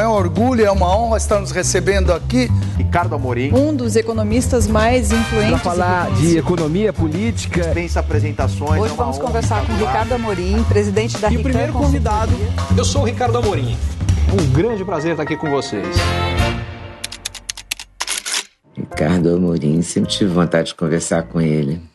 É um orgulho, é uma honra estar nos recebendo aqui. Ricardo Amorim. Um dos economistas mais influentes. Para falar de economia política. Dispensa apresentações. Hoje vamos conversar com Ricardo Amorim, presidente da E o primeiro convidado, eu sou o Ricardo Amorim. Um grande prazer estar aqui com vocês. Ricardo Amorim, sempre tive vontade de conversar com ele.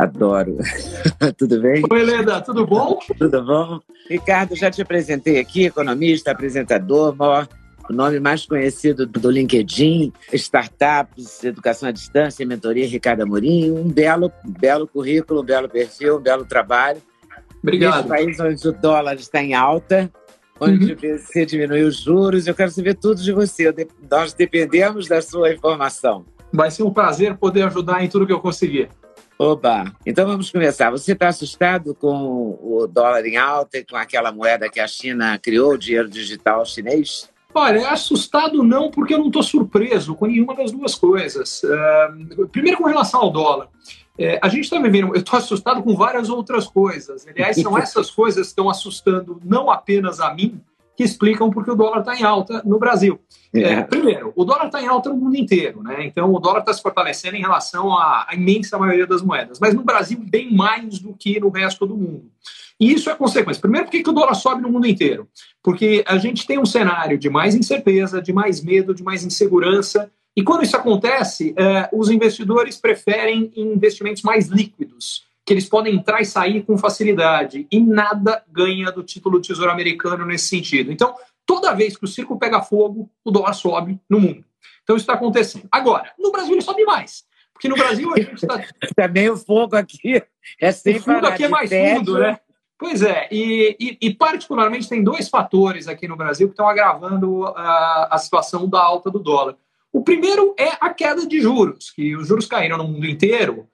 Adoro. tudo bem? Oi, Leda, tudo bom? Tudo bom? Ricardo, já te apresentei aqui, economista, apresentador, maior, o nome mais conhecido do LinkedIn, startups, educação à distância, mentoria, Ricardo Amorim. Um belo, belo currículo, um belo perfil, um belo trabalho. Obrigado. Nesse país onde o dólar está em alta, onde uhum. você diminuiu os juros, eu quero saber tudo de você. Nós dependemos da sua informação. Vai ser um prazer poder ajudar em tudo que eu conseguir. Oba! Então vamos começar. Você está assustado com o dólar em alta e com aquela moeda que a China criou, o dinheiro digital chinês? Olha, assustado não, porque eu não estou surpreso com nenhuma das duas coisas. Uh, primeiro, com relação ao dólar. É, a gente está vivendo, eu estou assustado com várias outras coisas. Aliás, são essas coisas que estão assustando não apenas a mim, que explicam porque o dólar está em alta no Brasil. É. É, primeiro, o dólar está em alta no mundo inteiro, né? Então o dólar está se fortalecendo em relação à, à, imensa maioria das moedas, mas no Brasil bem mais do que no resto do mundo. E isso é consequência. Primeiro, por que, que o dólar sobe no mundo inteiro? Porque a gente tem um cenário de mais incerteza, de mais medo, de mais insegurança. E quando isso acontece, é, os investidores preferem investimentos mais líquidos que eles podem entrar e sair com facilidade e nada ganha do título do Tesouro Americano nesse sentido. Então, toda vez que o circo pega fogo, o dólar sobe no mundo. Então, isso está acontecendo. Agora, no Brasil ele sobe mais. Porque no Brasil a gente está. Também o fogo aqui é sempre. O fundo aqui é mais fundo, né? Pois é, e, e, e, particularmente tem dois fatores aqui no Brasil que estão agravando a, a situação da alta do dólar. O primeiro é a queda de juros, que os juros caíram no mundo inteiro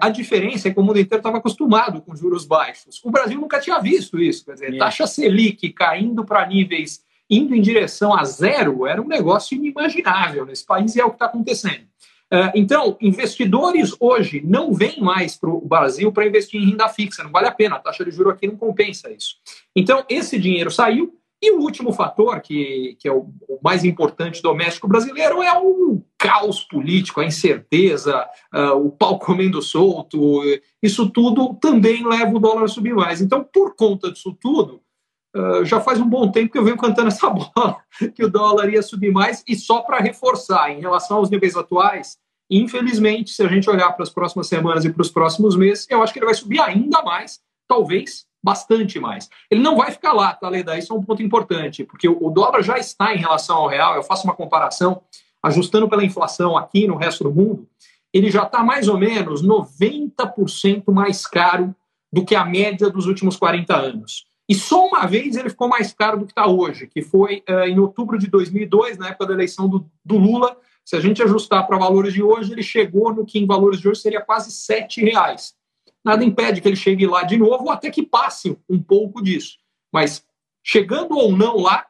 a diferença é que o mundo inteiro estava acostumado com juros baixos. O Brasil nunca tinha visto isso. Quer dizer, taxa Selic caindo para níveis indo em direção a zero era um negócio inimaginável nesse país e é o que está acontecendo. É, então, investidores hoje não vêm mais para o Brasil para investir em renda fixa, não vale a pena, a taxa de juros aqui não compensa isso. Então, esse dinheiro saiu, e o último fator, que, que é o, o, mais importante doméstico brasileiro, é o caos político, a incerteza, uh, o pau comendo solto. Isso tudo também leva o dólar a subir mais. Então, por conta disso tudo, uh, já faz um bom tempo que eu venho cantando essa bola, que o dólar ia subir mais, e só para reforçar, em relação aos níveis atuais, infelizmente, se a gente olhar para as próximas semanas e para os próximos meses, eu acho que ele vai subir ainda mais, talvez bastante mais. Ele não vai ficar lá, tá, Leda? Isso é um ponto importante, porque o dólar já está em relação ao real. Eu faço uma comparação, ajustando pela inflação aqui no resto do mundo, ele já está mais ou menos 90% mais caro do que a média dos últimos 40 anos. E só uma vez ele ficou mais caro do que está hoje, que foi uh, em outubro de 2002, na época da eleição do, do Lula. Se a gente ajustar para valores de hoje, ele chegou no que em valores de hoje seria quase R$ reais nada impede que ele chegue lá de novo ou até que passe um pouco disso. Mas chegando ou não lá,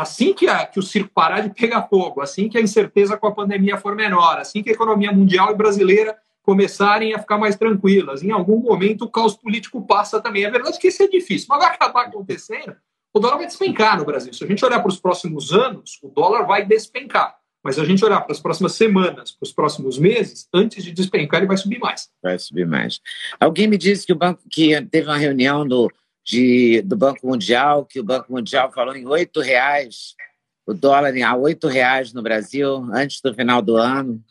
assim que, a, que o circo parar de pegar fogo, assim que a incerteza com a pandemia for menor, assim que a economia mundial e brasileira começarem a ficar mais tranquilas, em algum momento o caos político passa também. É verdade que isso é difícil, mas vai acabar acontecendo, o dólar vai despencar no Brasil. Se a gente olhar para os próximos anos, o dólar vai despencar. Mas se a gente olhar para as próximas semanas, para os próximos meses, antes de despencar, ele vai subir mais. Vai subir mais. Alguém me disse que o banco que teve uma reunião do, de, do Banco Mundial, que o Banco Mundial falou em oito reais, o dólar a oito reais no Brasil antes do final do ano.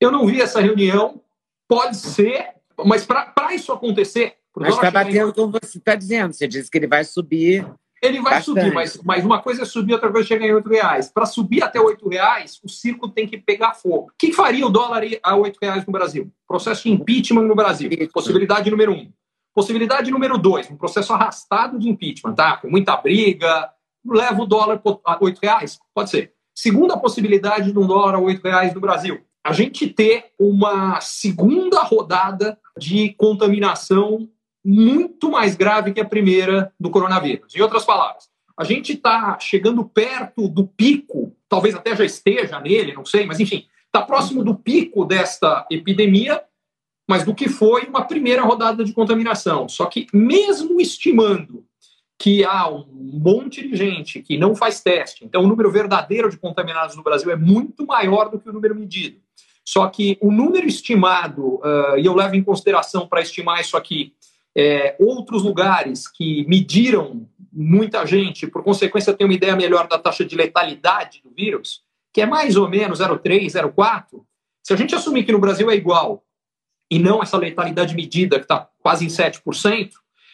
Eu não vi essa reunião. Pode ser, mas para isso acontecer, mas está batendo como você está dizendo. Você disse que ele vai subir ele vai Bastante. subir, mas, mas uma coisa é subir, outra coisa é chegar em 8 reais. Para subir até 8 reais, o circo tem que pegar fogo. O que faria o dólar a 8 reais no Brasil? Processo de impeachment no Brasil. Possibilidade número um. Possibilidade número dois, um processo arrastado de impeachment, tá? Com muita briga, leva o dólar a 8 reais? Pode ser. Segunda possibilidade de um dólar a 8 reais no Brasil. A gente ter uma segunda rodada de contaminação muito mais grave que a primeira do coronavírus. Em outras palavras, a gente está chegando perto do pico, talvez até já esteja nele, não sei, mas enfim, está próximo do pico desta epidemia, mas do que foi uma primeira rodada de contaminação. Só que, mesmo estimando que há um monte de gente que não faz teste. Então, o número verdadeiro de contaminados no Brasil é muito maior do que o número medido. Só que o número estimado, uh, e eu levo em consideração para estimar isso aqui, é, outros lugares que mediram muita gente, por consequência, tem uma ideia melhor da taxa de letalidade do vírus, que é mais ou menos 0,3, 0,4. Se a gente assumir que no Brasil é igual, e não essa letalidade medida, que está quase em 7%,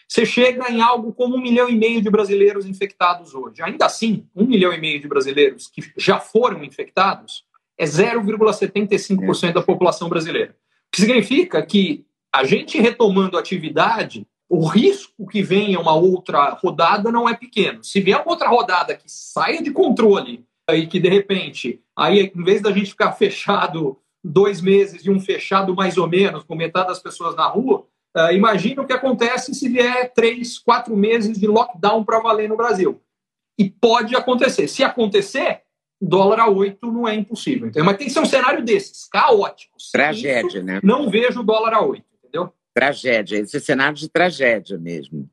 você chega em algo como um milhão e meio de brasileiros infectados hoje. Ainda assim, um milhão e meio de brasileiros que já foram infectados é 0,75% da população brasileira. O que significa que a gente retomando a atividade, o risco que venha uma outra rodada não é pequeno. Se vier uma outra rodada que saia de controle e que de repente, aí em vez da gente ficar fechado dois meses e um fechado mais ou menos, com metade das pessoas na rua, Uh, imagina o que acontece se vier três, quatro meses de lockdown para valer no Brasil. E pode acontecer. Se acontecer, dólar a oito não é impossível. Então, mas tem que ser um cenário desses, caóticos. Tragédia, né? Não vejo dólar a oito, entendeu? Tragédia. Esse cenário de tragédia mesmo.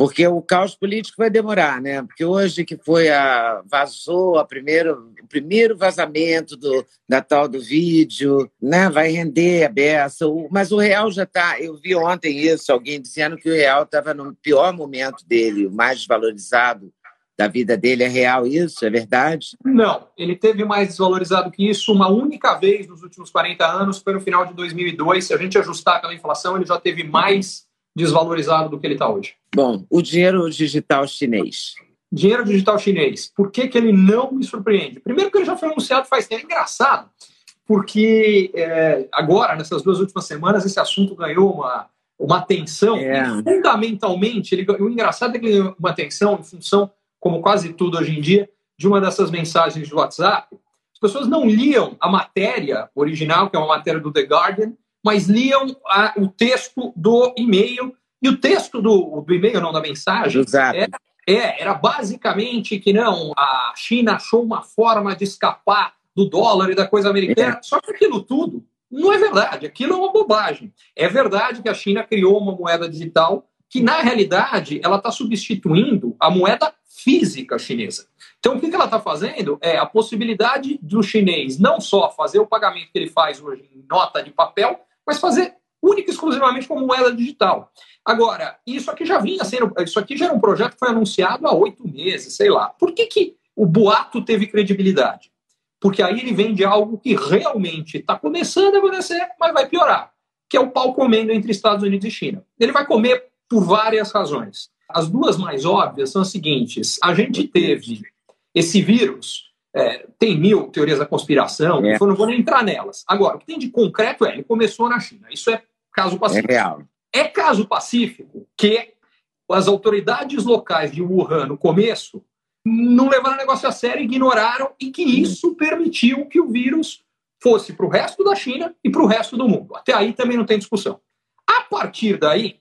Porque o caos político vai demorar, né? Porque hoje que foi a vazou a primeiro, o primeiro vazamento do, da tal do vídeo, né? Vai render a beça. Mas o real já está. Eu vi ontem isso, alguém dizendo que o real estava no pior momento dele, o mais desvalorizado da vida dele. É real isso? É verdade? Não, ele teve mais desvalorizado que isso uma única vez nos últimos 40 anos, foi no final de 2002. Se a gente ajustar pela inflação, ele já teve mais desvalorizado do que ele está hoje. Bom, o dinheiro digital chinês. Dinheiro digital chinês. Por que, que ele não me surpreende? Primeiro que ele já foi anunciado faz tempo. É engraçado, porque é, agora, nessas duas últimas semanas, esse assunto ganhou uma, uma atenção. É. Fundamentalmente, ele, o engraçado é que ele ganhou uma atenção em função, como quase tudo hoje em dia, de uma dessas mensagens de WhatsApp. As pessoas não liam a matéria original, que é uma matéria do The Guardian, mas liam a, o texto do e-mail. E o texto do, do e-mail, não da mensagem, era, é, era basicamente que não, a China achou uma forma de escapar do dólar e da coisa americana. É. Só que aquilo tudo não é verdade, aquilo é uma bobagem. É verdade que a China criou uma moeda digital que, na realidade, ela está substituindo a moeda física chinesa. Então, o que ela está fazendo é a possibilidade do chinês não só fazer o pagamento que ele faz hoje em nota de papel, mas fazer única e exclusivamente como moeda digital. Agora, isso aqui já vinha sendo, isso aqui já era um projeto que foi anunciado há oito meses, sei lá. Por que, que o boato teve credibilidade? Porque aí ele vem de algo que realmente está começando a acontecer, mas vai piorar, que é o pau comendo entre Estados Unidos e China. Ele vai comer por várias razões. As duas mais óbvias são as seguintes: a gente teve esse vírus é, tem mil teorias da conspiração, é. eu não vou nem entrar nelas. Agora, o que tem de concreto é, ele começou na China. Isso é caso pacífico. É real. É caso pacífico que as autoridades locais de Wuhan, no começo, não levaram o negócio a sério, ignoraram e que isso permitiu que o vírus fosse para o resto da China e para o resto do mundo. Até aí também não tem discussão. A partir daí,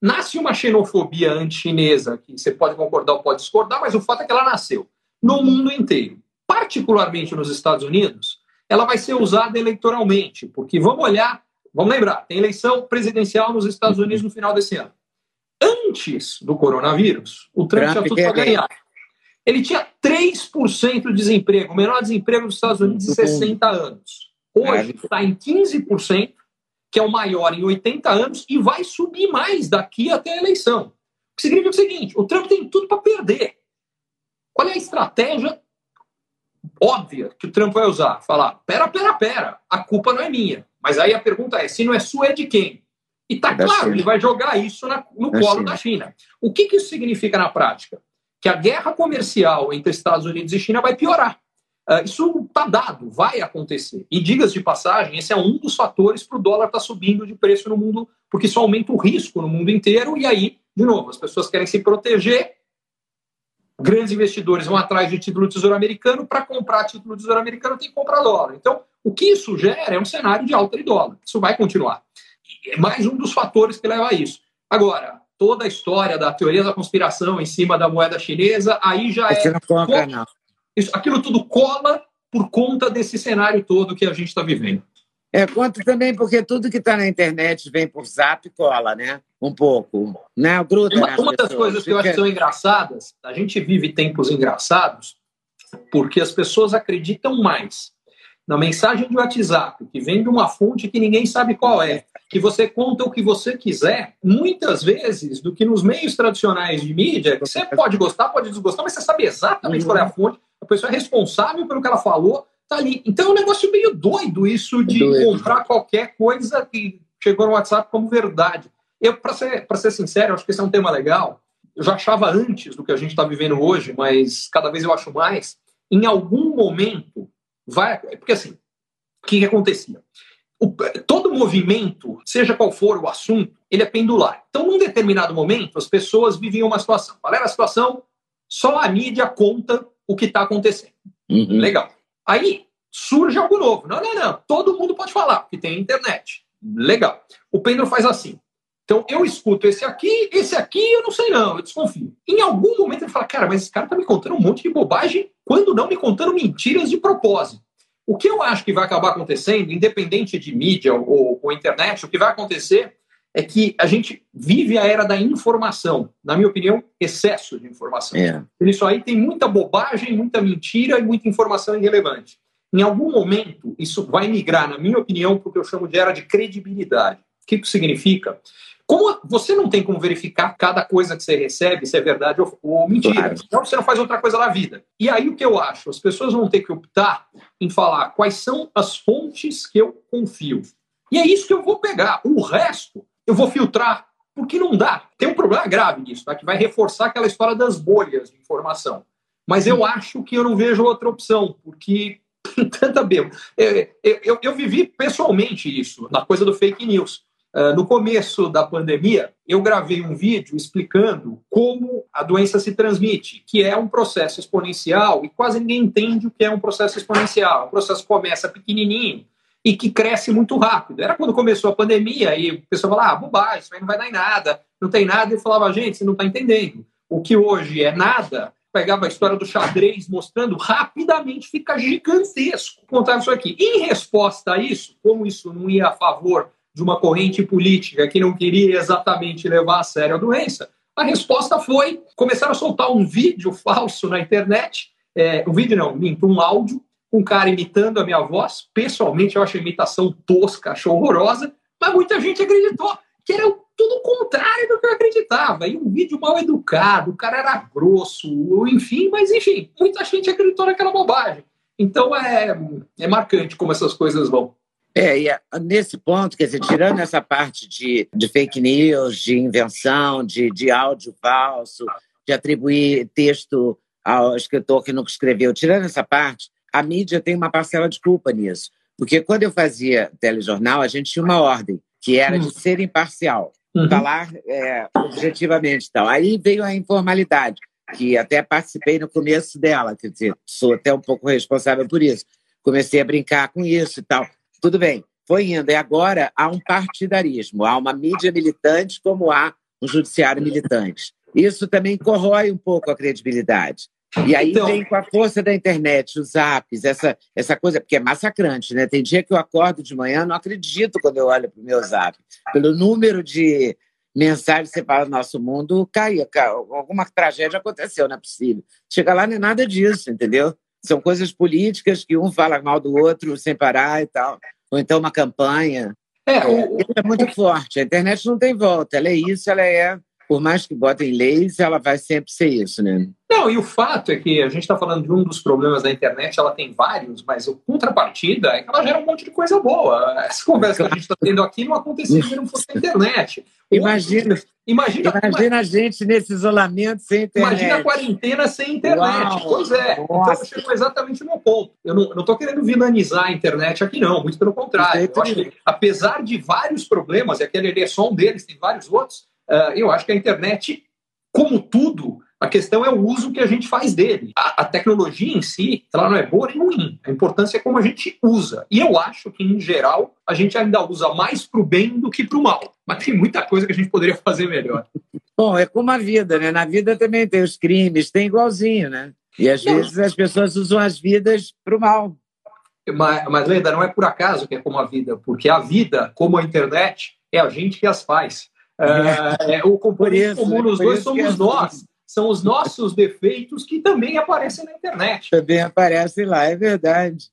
nasce uma xenofobia anti-chinesa, que você pode concordar ou pode discordar, mas o fato é que ela nasceu no mundo inteiro particularmente nos Estados Unidos, ela vai ser usada eleitoralmente, porque vamos olhar, vamos lembrar, tem eleição presidencial nos Estados Unidos no final desse ano. Antes do coronavírus, o Trump, Trump tinha tudo para ganhar. Ele tinha 3% de desemprego, o menor desemprego dos Estados Unidos em 60 anos. Hoje está em 15%, que é o maior em 80 anos, e vai subir mais daqui até a eleição. O que significa o seguinte: o Trump tem tudo para perder. Qual é a estratégia óbvia que o Trump vai usar. Falar, pera, pera, pera, a culpa não é minha. Mas aí a pergunta é, se não é sua, é de quem? E tá claro, China. ele vai jogar isso na, no da colo China. da China. O que, que isso significa na prática? Que a guerra comercial entre Estados Unidos e China vai piorar. Uh, isso está dado, vai acontecer. E digas de passagem, esse é um dos fatores para o dólar estar tá subindo de preço no mundo, porque isso aumenta o risco no mundo inteiro. E aí, de novo, as pessoas querem se proteger grandes investidores vão atrás de título do Tesouro Americano, para comprar título do Tesouro Americano tem que comprar dólar. Então, o que isso gera é um cenário de alta de dólar. Isso vai continuar. É mais um dos fatores que leva a isso. Agora, toda a história da teoria da conspiração em cima da moeda chinesa, aí já é. Isso, aquilo tudo cola por conta desse cenário todo que a gente está vivendo. É, conta também porque tudo que está na internet vem por zap e cola, né? Um pouco. Né? Gruda uma, uma das coisas que eu acho que são engraçadas, a gente vive tempos engraçados porque as pessoas acreditam mais na mensagem de WhatsApp, que vem de uma fonte que ninguém sabe qual é, que você conta o que você quiser, muitas vezes, do que nos meios tradicionais de mídia, que você pode gostar, pode desgostar, mas você sabe exatamente qual é a fonte, a pessoa é responsável pelo que ela falou, tá ali. Então é um negócio meio doido isso de doido. comprar qualquer coisa que chegou no WhatsApp como verdade. Eu, para ser, ser sincero, acho que esse é um tema legal. Eu já achava antes do que a gente está vivendo hoje, mas cada vez eu acho mais. Em algum momento, vai. Porque assim, o que, que acontecia? O, todo movimento, seja qual for o assunto, ele é pendular. Então, num determinado momento, as pessoas viviam uma situação. Qual era a situação? Só a mídia conta o que está acontecendo. Uhum. Legal. Aí surge algo novo. Não, não, não. Todo mundo pode falar, porque tem internet. Legal. O pêndulo faz assim. Então, eu escuto esse aqui, esse aqui eu não sei não, eu desconfio. Em algum momento ele fala, cara, mas esse cara tá me contando um monte de bobagem, quando não me contando mentiras de propósito. O que eu acho que vai acabar acontecendo, independente de mídia ou, ou internet, o que vai acontecer é que a gente vive a era da informação. Na minha opinião, excesso de informação. É. Isso aí tem muita bobagem, muita mentira e muita informação irrelevante. Em algum momento, isso vai migrar, na minha opinião, para o que eu chamo de era de credibilidade. O que isso significa? Como você não tem como verificar cada coisa que você recebe, se é verdade ou, ou mentira, claro. então você não faz outra coisa na vida. E aí o que eu acho? As pessoas vão ter que optar em falar quais são as fontes que eu confio. E é isso que eu vou pegar. O resto eu vou filtrar, porque não dá. Tem um problema grave nisso, tá? que vai reforçar aquela história das bolhas de informação. Mas eu acho que eu não vejo outra opção, porque tanta bebo. Eu, eu, eu vivi pessoalmente isso, na coisa do fake news. Uh, no começo da pandemia, eu gravei um vídeo explicando como a doença se transmite, que é um processo exponencial e quase ninguém entende o que é um processo exponencial. O processo começa pequenininho e que cresce muito rápido. Era quando começou a pandemia e o pessoal falava, ah, bobagem, isso aí não vai dar em nada, não tem nada. E falava, gente, você não está entendendo. O que hoje é nada, pegava a história do xadrez mostrando, rapidamente fica gigantesco contar isso aqui. Em resposta a isso, como isso não ia a favor de uma corrente política que não queria exatamente levar a sério a doença, a resposta foi começaram a soltar um vídeo falso na internet, é, um vídeo não, minto, um áudio, um cara imitando a minha voz. Pessoalmente, eu acho a imitação tosca, acho horrorosa, mas muita gente acreditou que era tudo o contrário do que eu acreditava. E um vídeo mal educado, o cara era grosso, enfim, mas enfim, muita gente acreditou naquela bobagem. Então é, é marcante como essas coisas vão. É, e é, nesse ponto, quer dizer, tirando essa parte de, de fake news, de invenção, de, de áudio falso, de atribuir texto ao escritor que nunca escreveu, tirando essa parte, a mídia tem uma parcela de culpa nisso. Porque quando eu fazia telejornal, a gente tinha uma ordem, que era de hum. ser imparcial, uhum. falar é, objetivamente tal. Aí veio a informalidade, que até participei no começo dela, quer dizer, sou até um pouco responsável por isso. Comecei a brincar com isso e tal. Tudo bem, foi indo. E agora há um partidarismo, há uma mídia militante como há um judiciário militante. Isso também corrói um pouco a credibilidade. E aí então... vem com a força da internet, os apps, essa, essa coisa, porque é massacrante, né? Tem dia que eu acordo de manhã, não acredito quando eu olho para o meu zap. Pelo número de mensagens que você fala, nosso mundo caiu, alguma tragédia aconteceu, não é possível. Chega lá, não é nada disso, entendeu? São coisas políticas que um fala mal do outro sem parar e tal. Ou então uma campanha. É, o... é muito forte. A internet não tem volta. Ela é isso, ela é. Por mais que botem leis, ela vai sempre ser isso, né? Não, e o fato é que a gente está falando de um dos problemas da internet, ela tem vários, mas a contrapartida é que ela gera um monte de coisa boa. Essa conversa que a gente está tendo aqui não aconteceria se não fosse a internet. Imagina, imagina, imagina a gente nesse isolamento sem internet. Imagina a quarentena sem internet. Uau, pois é. Nossa. Então eu chego exatamente no ponto. Eu não estou querendo vilanizar a internet aqui, não. Muito pelo contrário. Eu acho que, apesar de vários problemas, e aquele é só um deles, tem vários outros, eu acho que a internet, como tudo, a questão é o uso que a gente faz dele. A, a, tecnologia em si, ela não é boa nem ruim. A importância é como a gente usa. E eu acho que, em geral, a gente ainda usa mais para o bem do que para o mal. Mas tem muita coisa que a gente poderia fazer melhor. Bom, é como a vida, né? Na vida também tem os crimes, tem igualzinho, né? E às vezes as pessoas usam as vidas para o mal. Mas, mas, Leda, não é por acaso que é como a vida, porque a vida, como a internet, é a gente que as faz. É, é o componente isso, comum nos dois somos é nós. São os nossos defeitos que também aparecem na internet. Também aparecem lá, é verdade.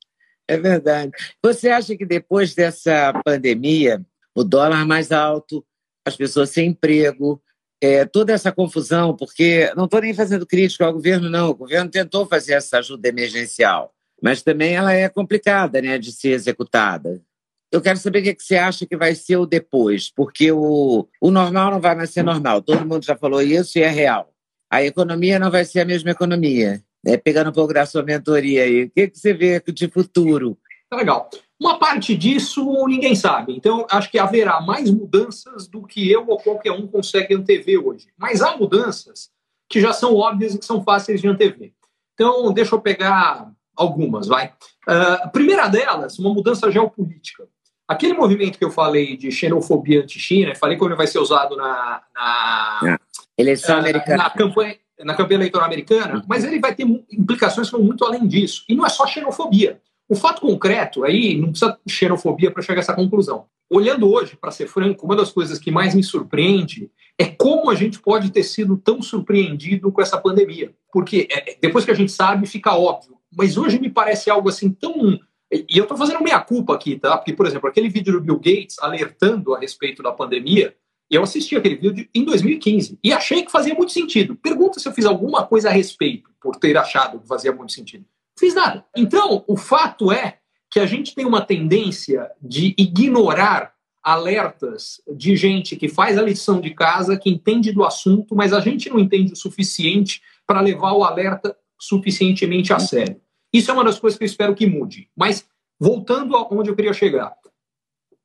É verdade. Você acha que depois dessa pandemia, o dólar mais alto, as pessoas sem emprego, é, toda essa confusão, porque não estou nem fazendo crítica ao governo, não. O governo tentou fazer essa ajuda emergencial, mas também ela é complicada né, de ser executada. Eu quero saber o que, você acha que vai ser o depois, porque o, o normal não vai mais ser normal. Todo mundo já falou isso e é real. A economia não vai ser a mesma economia. Né? Pegando um pouco da sua mentoria aí, o que, que você vê de futuro? Tá legal. Uma parte disso ninguém sabe. Então, acho que haverá mais mudanças do que eu ou qualquer um consegue antever hoje. Mas há mudanças que já são óbvias e que são fáceis de antever. Então, deixa eu pegar algumas, vai. Uh, a primeira delas, uma mudança geopolítica. Aquele movimento que eu falei de xenofobia anti-China, falei como ele vai ser usado na, na é. eleição uh, americana. Na campanha, na campanha eleitoral americana, uhum. mas ele vai ter implicações que vão muito além disso. E não é só xenofobia. O fato concreto, aí não precisa xenofobia para chegar a essa conclusão. Olhando hoje, para ser franco, uma das coisas que mais me surpreende é como a gente pode ter sido tão surpreendido com essa pandemia. Porque é, depois que a gente sabe, fica óbvio. Mas hoje me parece algo assim tão e eu estou fazendo minha culpa aqui, tá? Porque, por exemplo, aquele vídeo do Bill Gates alertando a respeito da pandemia, eu assisti aquele vídeo em 2015 e achei que fazia muito sentido. Pergunta se eu fiz alguma coisa a respeito por ter achado que fazia muito sentido. Fiz nada. Então, o fato é que a gente tem uma tendência de ignorar alertas de gente que faz a lição de casa, que entende do assunto, mas a gente não entende o suficiente para levar o alerta suficientemente a sério. Isso é uma das coisas que eu espero que mude. Mas, voltando aonde eu queria chegar.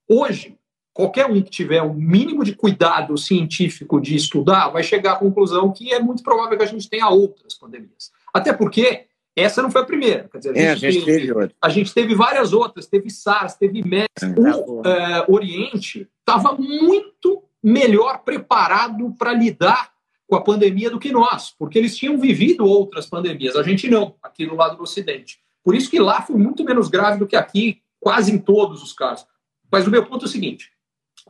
Hoje, qualquer um que tiver o um mínimo de cuidado científico de estudar vai chegar à conclusão que é muito provável que a gente tenha outras pandemias. Até porque essa não foi a primeira. Quer dizer, a, é, gente, a gente teve, teve a gente teve várias outras, teve SARS, teve MERS. É, o tá uh, Oriente estava muito melhor preparado para lidar com a pandemia do que nós, porque eles tinham vivido outras pandemias, a gente não, aqui no lado do Ocidente. Por isso que lá foi muito menos grave do que aqui, quase em todos os casos. Mas o meu ponto é o seguinte: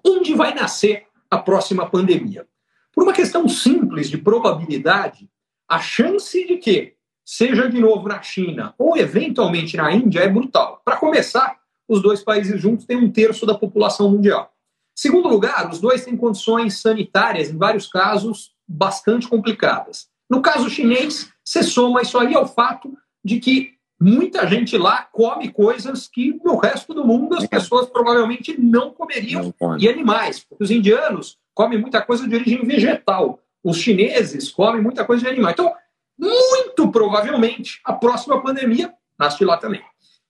onde vai nascer a próxima pandemia? Por uma questão simples de probabilidade, a chance de que seja de novo na China ou eventualmente na Índia é brutal. Para começar, os dois países juntos têm um terço da população mundial. Segundo lugar, os dois têm condições sanitárias, em vários casos, bastante complicadas. No caso chinês, você soma isso aí ao fato de que muita gente lá come coisas que no resto do mundo as é. pessoas provavelmente não comeriam não e animais. Os indianos comem muita coisa de origem vegetal. Os chineses comem muita coisa de animal. Então, muito provavelmente, a próxima pandemia nasce lá também.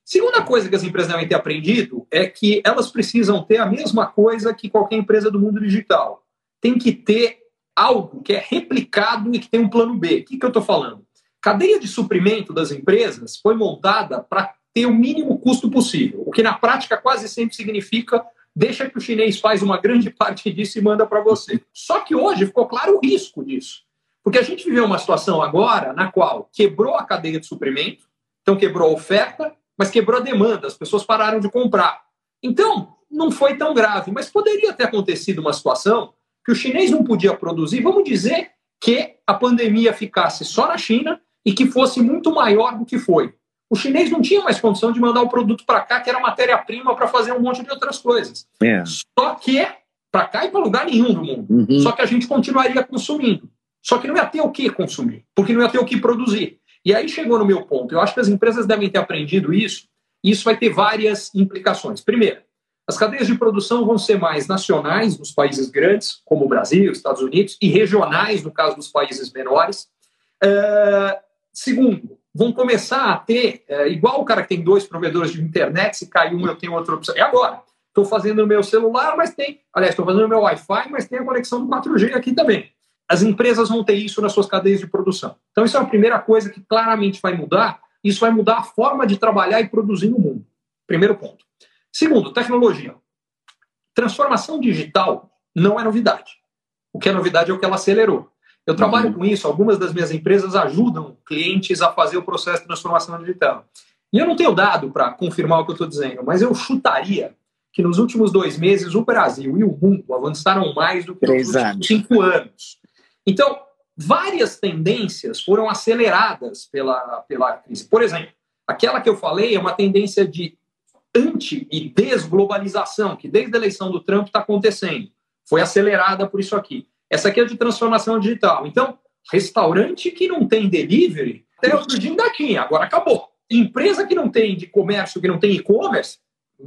Segunda coisa que as empresas devem ter aprendido é que elas precisam ter a mesma coisa que qualquer empresa do mundo digital. Tem que ter algo que é replicado e que tem um plano B. O que, que eu estou falando? Cadeia de suprimento das empresas foi montada para ter o mínimo custo possível, o que na prática quase sempre significa deixa que o chinês faz uma grande parte disso e manda para você. Só que hoje ficou claro o risco disso. Porque a gente viveu uma situação agora na qual quebrou a cadeia de suprimento, então quebrou a oferta, mas quebrou a demanda, as pessoas pararam de comprar. Então, não foi tão grave, mas poderia ter acontecido uma situação que o chinês não podia produzir, vamos dizer que a pandemia ficasse só na China e que fosse muito maior do que foi. O chinês não tinha mais condição de mandar o produto para cá, que era matéria-prima para fazer um monte de outras coisas. É. Só que para cá e para lugar nenhum do mundo. Uhum. Só que a gente continuaria consumindo. Só que não ia ter o que consumir, porque não ia ter o que produzir. E aí chegou no meu ponto. Eu acho que as empresas devem ter aprendido isso, e isso vai ter várias implicações. Primeiro, as cadeias de produção vão ser mais nacionais nos países grandes, como o Brasil, Estados Unidos, e regionais, no caso dos países menores. Uh, segundo, vão começar a ter, uh, igual o cara que tem dois provedores de internet, se cai um, eu tenho outra opção. É agora. Estou fazendo no meu celular, mas tem. Aliás, estou fazendo no meu Wi-Fi, mas tem a conexão do 4G aqui também. As empresas vão ter isso nas suas cadeias de produção. Então, isso é a primeira coisa que claramente vai mudar. Isso vai mudar a forma de trabalhar e produzir no mundo. Primeiro ponto. Segundo, tecnologia. Transformação digital não é novidade. O que é novidade é o que ela acelerou. Eu trabalho uhum. com isso, algumas das minhas empresas ajudam clientes a fazer o processo de transformação digital. E eu não tenho dado para confirmar o que eu estou dizendo, mas eu chutaria que nos últimos dois meses o Brasil e o mundo avançaram mais do que nos últimos anos. cinco anos. Então, várias tendências foram aceleradas pela, pela crise. Por exemplo, aquela que eu falei é uma tendência de anti e desglobalização, que desde a eleição do Trump está acontecendo. Foi acelerada por isso aqui. Essa aqui é de transformação digital. Então, restaurante que não tem delivery, até outro dia ainda tinha, agora acabou. Empresa que não tem de comércio, que não tem e-commerce,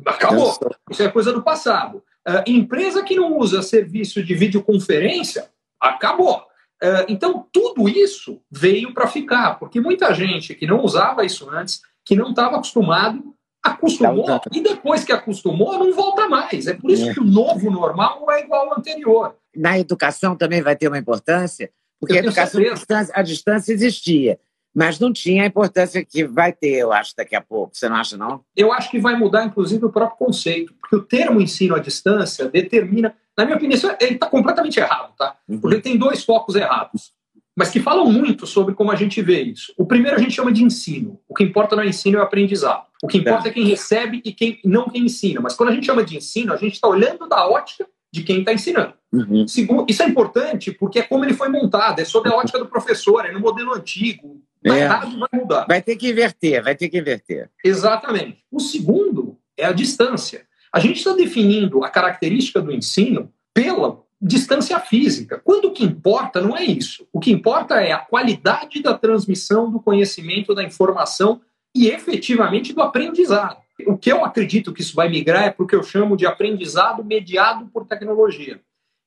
acabou. Isso é coisa do passado. Uh, empresa que não usa serviço de videoconferência, acabou. Uh, então, tudo isso veio para ficar, porque muita gente que não usava isso antes, que não estava acostumado, acostumou, Tá e depois que acostumou, não volta mais. É por isso É. que o novo normal não é igual ao anterior. Na educação também vai ter uma importância, porque a educação à distância, à distância existia, mas não tinha a importância que vai ter, eu acho, daqui a pouco. Você não acha, não? eu acho que vai mudar, inclusive, o próprio conceito, porque o termo ensino à distância determina, na minha opinião, é- ele está completamente errado, tá? Porque ele tem dois focos errados, mas que falam muito sobre como a gente vê isso. O primeiro a gente chama de ensino. O que importa não é ensino, é o aprendizado. O que importa é quem recebe e quem não quem ensina. Mas quando a gente chama de ensino, a gente está olhando da ótica de quem está ensinando. Uhum. Segundo, isso é importante porque é como ele foi montado, é sob a ótica do professor, é no modelo antigo. Está É. errado, vai mudar. Vai ter que inverter, vai ter que inverter. Exatamente. O segundo é a distância. A gente está definindo a característica do ensino pela distância física. Quando o que importa não é isso. O que importa é a qualidade da transmissão do conhecimento, da informação e efetivamente do aprendizado. O que eu acredito que isso vai migrar é para o que eu chamo de aprendizado mediado por tecnologia.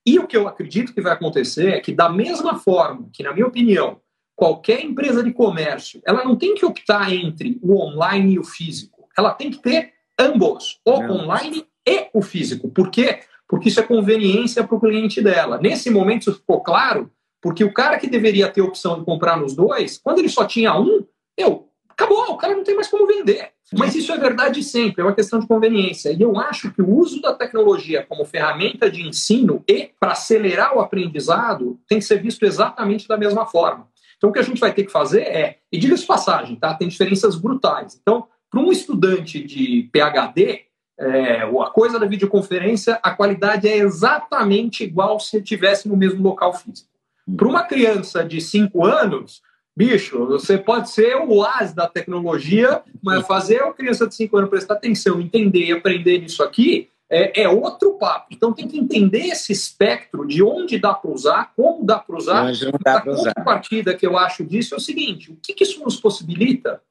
E o que eu acredito que vai acontecer é que, da mesma forma que, na minha opinião, qualquer empresa de comércio, ela não tem que optar entre o online e o físico. Ela tem que ter ambos, o Ambos. online e o físico. Por quê? Porque isso é conveniência para o cliente dela. Nesse momento isso ficou claro, porque o cara que deveria ter a opção de comprar nos dois, quando ele só tinha um, eu, acabou, o cara não tem mais como vender. Mas isso é verdade sempre, é uma questão de conveniência. E eu acho que o uso da tecnologia como ferramenta de ensino e para acelerar o aprendizado tem que ser visto exatamente da mesma forma. Então, o que a gente vai ter que fazer é, e diga-se passagem, tá? tem diferenças brutais. Então, para um estudante de PhD, é, a coisa da videoconferência, a qualidade é exatamente igual se estivesse no mesmo local físico. Para uma criança de 5 anos, bicho, você pode ser o as da tecnologia, mas fazer a criança de 5 anos prestar atenção, entender e aprender nisso aqui é, é outro papo. Então tem que entender esse espectro de onde dá para usar, como dá para usar. Onde não dá A para usar. partida que eu acho disso é o seguinte: o que, que isso nos possibilita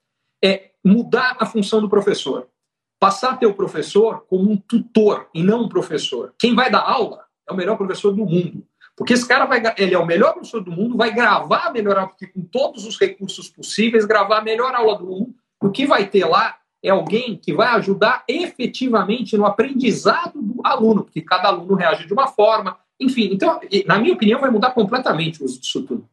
é mudar a função do professor. Passar a ter o professor como um tutor e não um professor. Quem vai dar aula é o melhor professor do mundo. Porque esse cara vai, ele é o melhor professor do mundo, vai gravar a melhor aula, porque com todos os recursos possíveis, gravar a melhor aula do mundo. O que vai ter lá é alguém que vai ajudar efetivamente no aprendizado do aluno, porque cada aluno reage de uma forma. Enfim, então, na minha opinião, vai mudar completamente o uso disso tudo.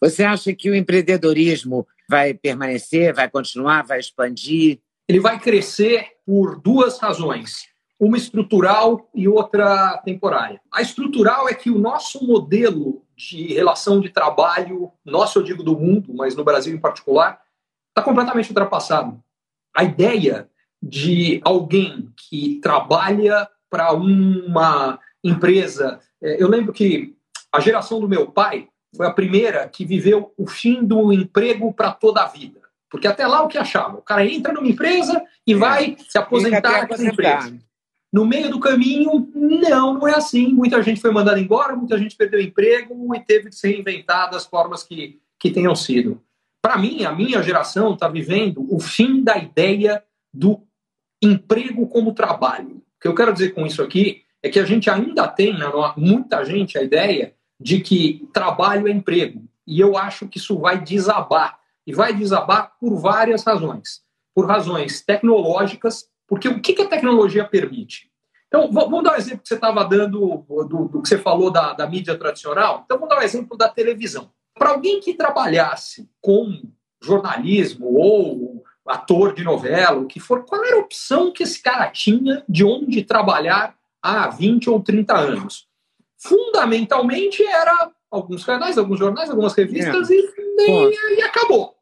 Você acha que o empreendedorismo vai permanecer, vai continuar, vai expandir? Ele vai crescer por duas razões. Uma estrutural e outra temporária. A estrutural é que o nosso modelo de relação de trabalho, nosso eu digo do mundo, mas no Brasil em particular, está completamente ultrapassado. A ideia de alguém que trabalha para uma empresa. é, Eu lembro que a geração do meu pai foi a primeira que viveu o fim do emprego para toda a vida. Porque até lá o que achava? O cara entra numa empresa e vai se aposentar naquela empresa. No meio do caminho, não, não é assim. Muita gente foi mandada embora, muita gente perdeu emprego e teve que ser reinventada as formas que, que tenham sido. Para mim, a minha geração está vivendo o fim da ideia do emprego como trabalho. O que eu quero dizer com isso aqui é que a gente ainda tem, muita gente, a ideia de que trabalho é emprego. E eu acho que isso vai desabar. E vai desabar por várias razões. Por razões tecnológicas, porque o que que a tecnologia permite? Então, vamos dar um exemplo que você estava dando, do, do que você falou da, da mídia tradicional. Então, vamos dar um exemplo da televisão. Para alguém que trabalhasse com jornalismo ou ator de novela, o que for, qual era a opção que esse cara tinha de onde trabalhar há 20 ou 30 anos? Fundamentalmente era alguns canais, alguns jornais, algumas revistas e, e- e acabou.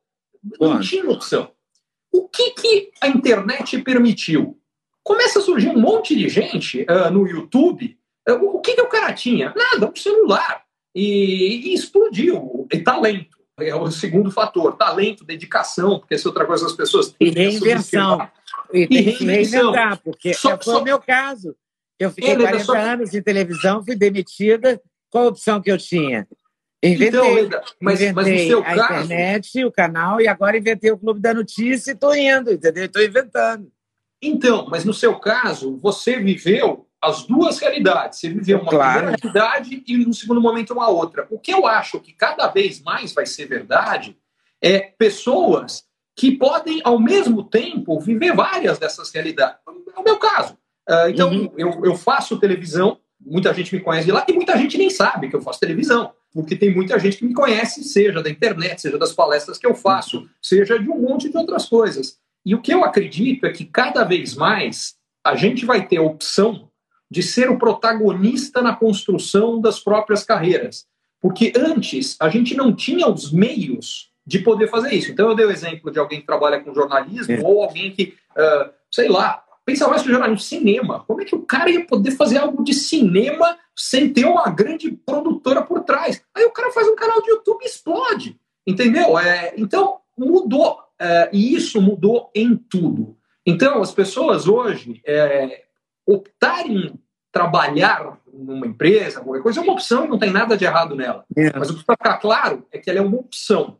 Não Bom. tinha opção. O que que, a internet permitiu? Começa a surgir um monte de gente uh, no YouTube. Uh, o que, que o cara tinha? Nada, um celular. E, e explodiu. E talento. É o segundo fator. Talento, dedicação, porque essa é outra coisa as pessoas têm. E reinvenção. E tem que reinventar, porque só, foi só... o meu caso. Eu fiquei Ele, 40 só... anos em televisão, fui demitida. Qual a opção que eu tinha? Inventei, então, mas, inventei mas no seu a caso... internet, o canal, e agora inventei o Clube da Notícia e estou indo, entendeu? Estou inventando. Então, mas no seu caso, você viveu as duas realidades. Você viveu uma claro. primeira realidade e, no segundo momento, uma outra. O que eu acho que cada vez mais vai ser verdade é pessoas que podem, ao mesmo tempo, viver várias dessas realidades. É o meu caso. Uh, então, uhum. eu, eu faço televisão, muita gente me conhece de lá, e muita gente nem sabe que eu faço televisão porque tem muita gente que me conhece, seja da internet, seja das palestras que eu faço, seja de um monte de outras coisas. E o que eu acredito é que cada vez mais a gente vai ter a opção de ser o protagonista na construção das próprias carreiras. Porque antes a gente não tinha os meios de poder fazer isso. Então eu dei o exemplo de alguém que trabalha com jornalismo é. ou alguém que, uh, sei lá, pensa mais que jornalismo, cinema. Como é que o cara ia poder fazer algo de cinema sem ter uma grande produtora por trás? Aí o cara faz um canal de YouTube e explode. Entendeu? É, então, mudou. É, e isso mudou em tudo. Então, as pessoas hoje é, optarem trabalhar numa empresa, qualquer coisa, é uma opção e não tem nada de errado nela. É. Mas o que precisa ficar claro é que ela é uma opção.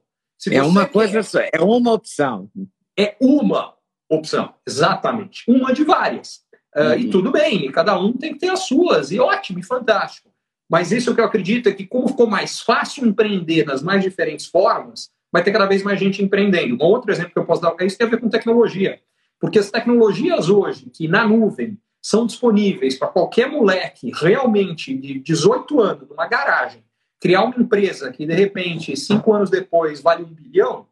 é uma quer, coisa só, é uma opção. É uma opção, exatamente. Uma de várias. Uh, E tudo bem, e cada um tem que ter as suas, e ótimo, e fantástico. Mas isso o que eu acredito é que, como ficou mais fácil empreender nas mais diferentes formas, vai ter cada vez mais gente empreendendo. Um outro exemplo que eu posso dar é isso tem a ver com tecnologia. Porque as tecnologias hoje, que na nuvem são disponíveis para qualquer moleque realmente de 18 anos, numa garagem, criar uma empresa que, de repente, cinco anos depois vale um bilhão,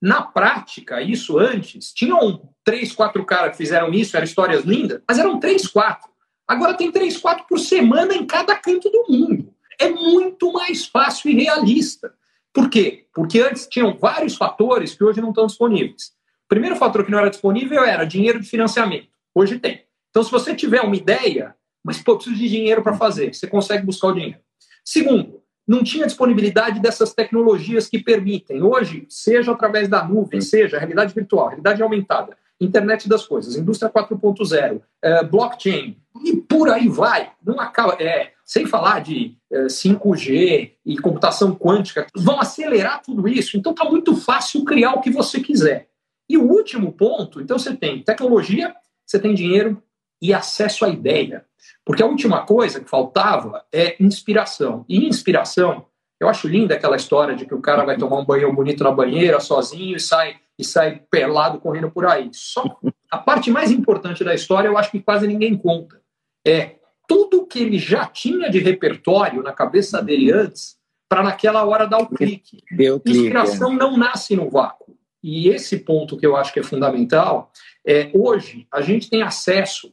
na prática, isso antes, tinham três, quatro caras que fizeram isso, eram histórias lindas, mas eram três, quatro. Agora tem três, quatro por semana em cada canto do mundo. É muito mais fácil e realista. Por quê? Porque antes tinham vários fatores que hoje não estão disponíveis. O primeiro fator que não era disponível era dinheiro de financiamento. Hoje tem. Então, se você tiver uma ideia, mas pô, preciso de dinheiro para fazer, você consegue buscar o dinheiro. Segundo, não tinha disponibilidade dessas tecnologias que permitem, hoje, seja através da nuvem, seja realidade virtual, realidade aumentada, internet das coisas, indústria 4.0, é, blockchain, e por aí vai. Não acaba, é, sem falar de é, 5G e computação quântica, vão acelerar tudo isso. Então está muito fácil criar o que você quiser. E o último ponto, então você tem tecnologia, você tem dinheiro e acesso à ideia. Porque a última coisa que faltava é inspiração. E inspiração, eu acho linda aquela história de que o cara vai tomar um banho bonito na banheira, sozinho, e sai, e sai pelado correndo por aí. Só a parte mais importante da história, eu acho que quase ninguém conta. É tudo que ele já tinha de repertório na cabeça dele antes, para naquela hora dar o clique. Deu clique Inspiração é. não nasce no vácuo. E esse ponto que eu acho que é fundamental é hoje a gente tem acesso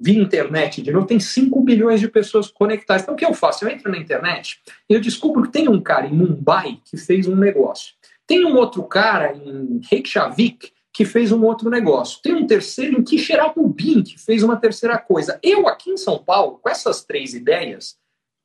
via internet, de novo, tem 5 bilhões de pessoas conectadas. Então, o que eu faço? Eu entro na internet e eu descubro que tem um cara em Mumbai que fez um negócio. Tem um outro cara em Reykjavik que fez um outro negócio. Tem um terceiro em Quixeramobim que fez uma terceira coisa. Eu, aqui em São Paulo, com essas três ideias,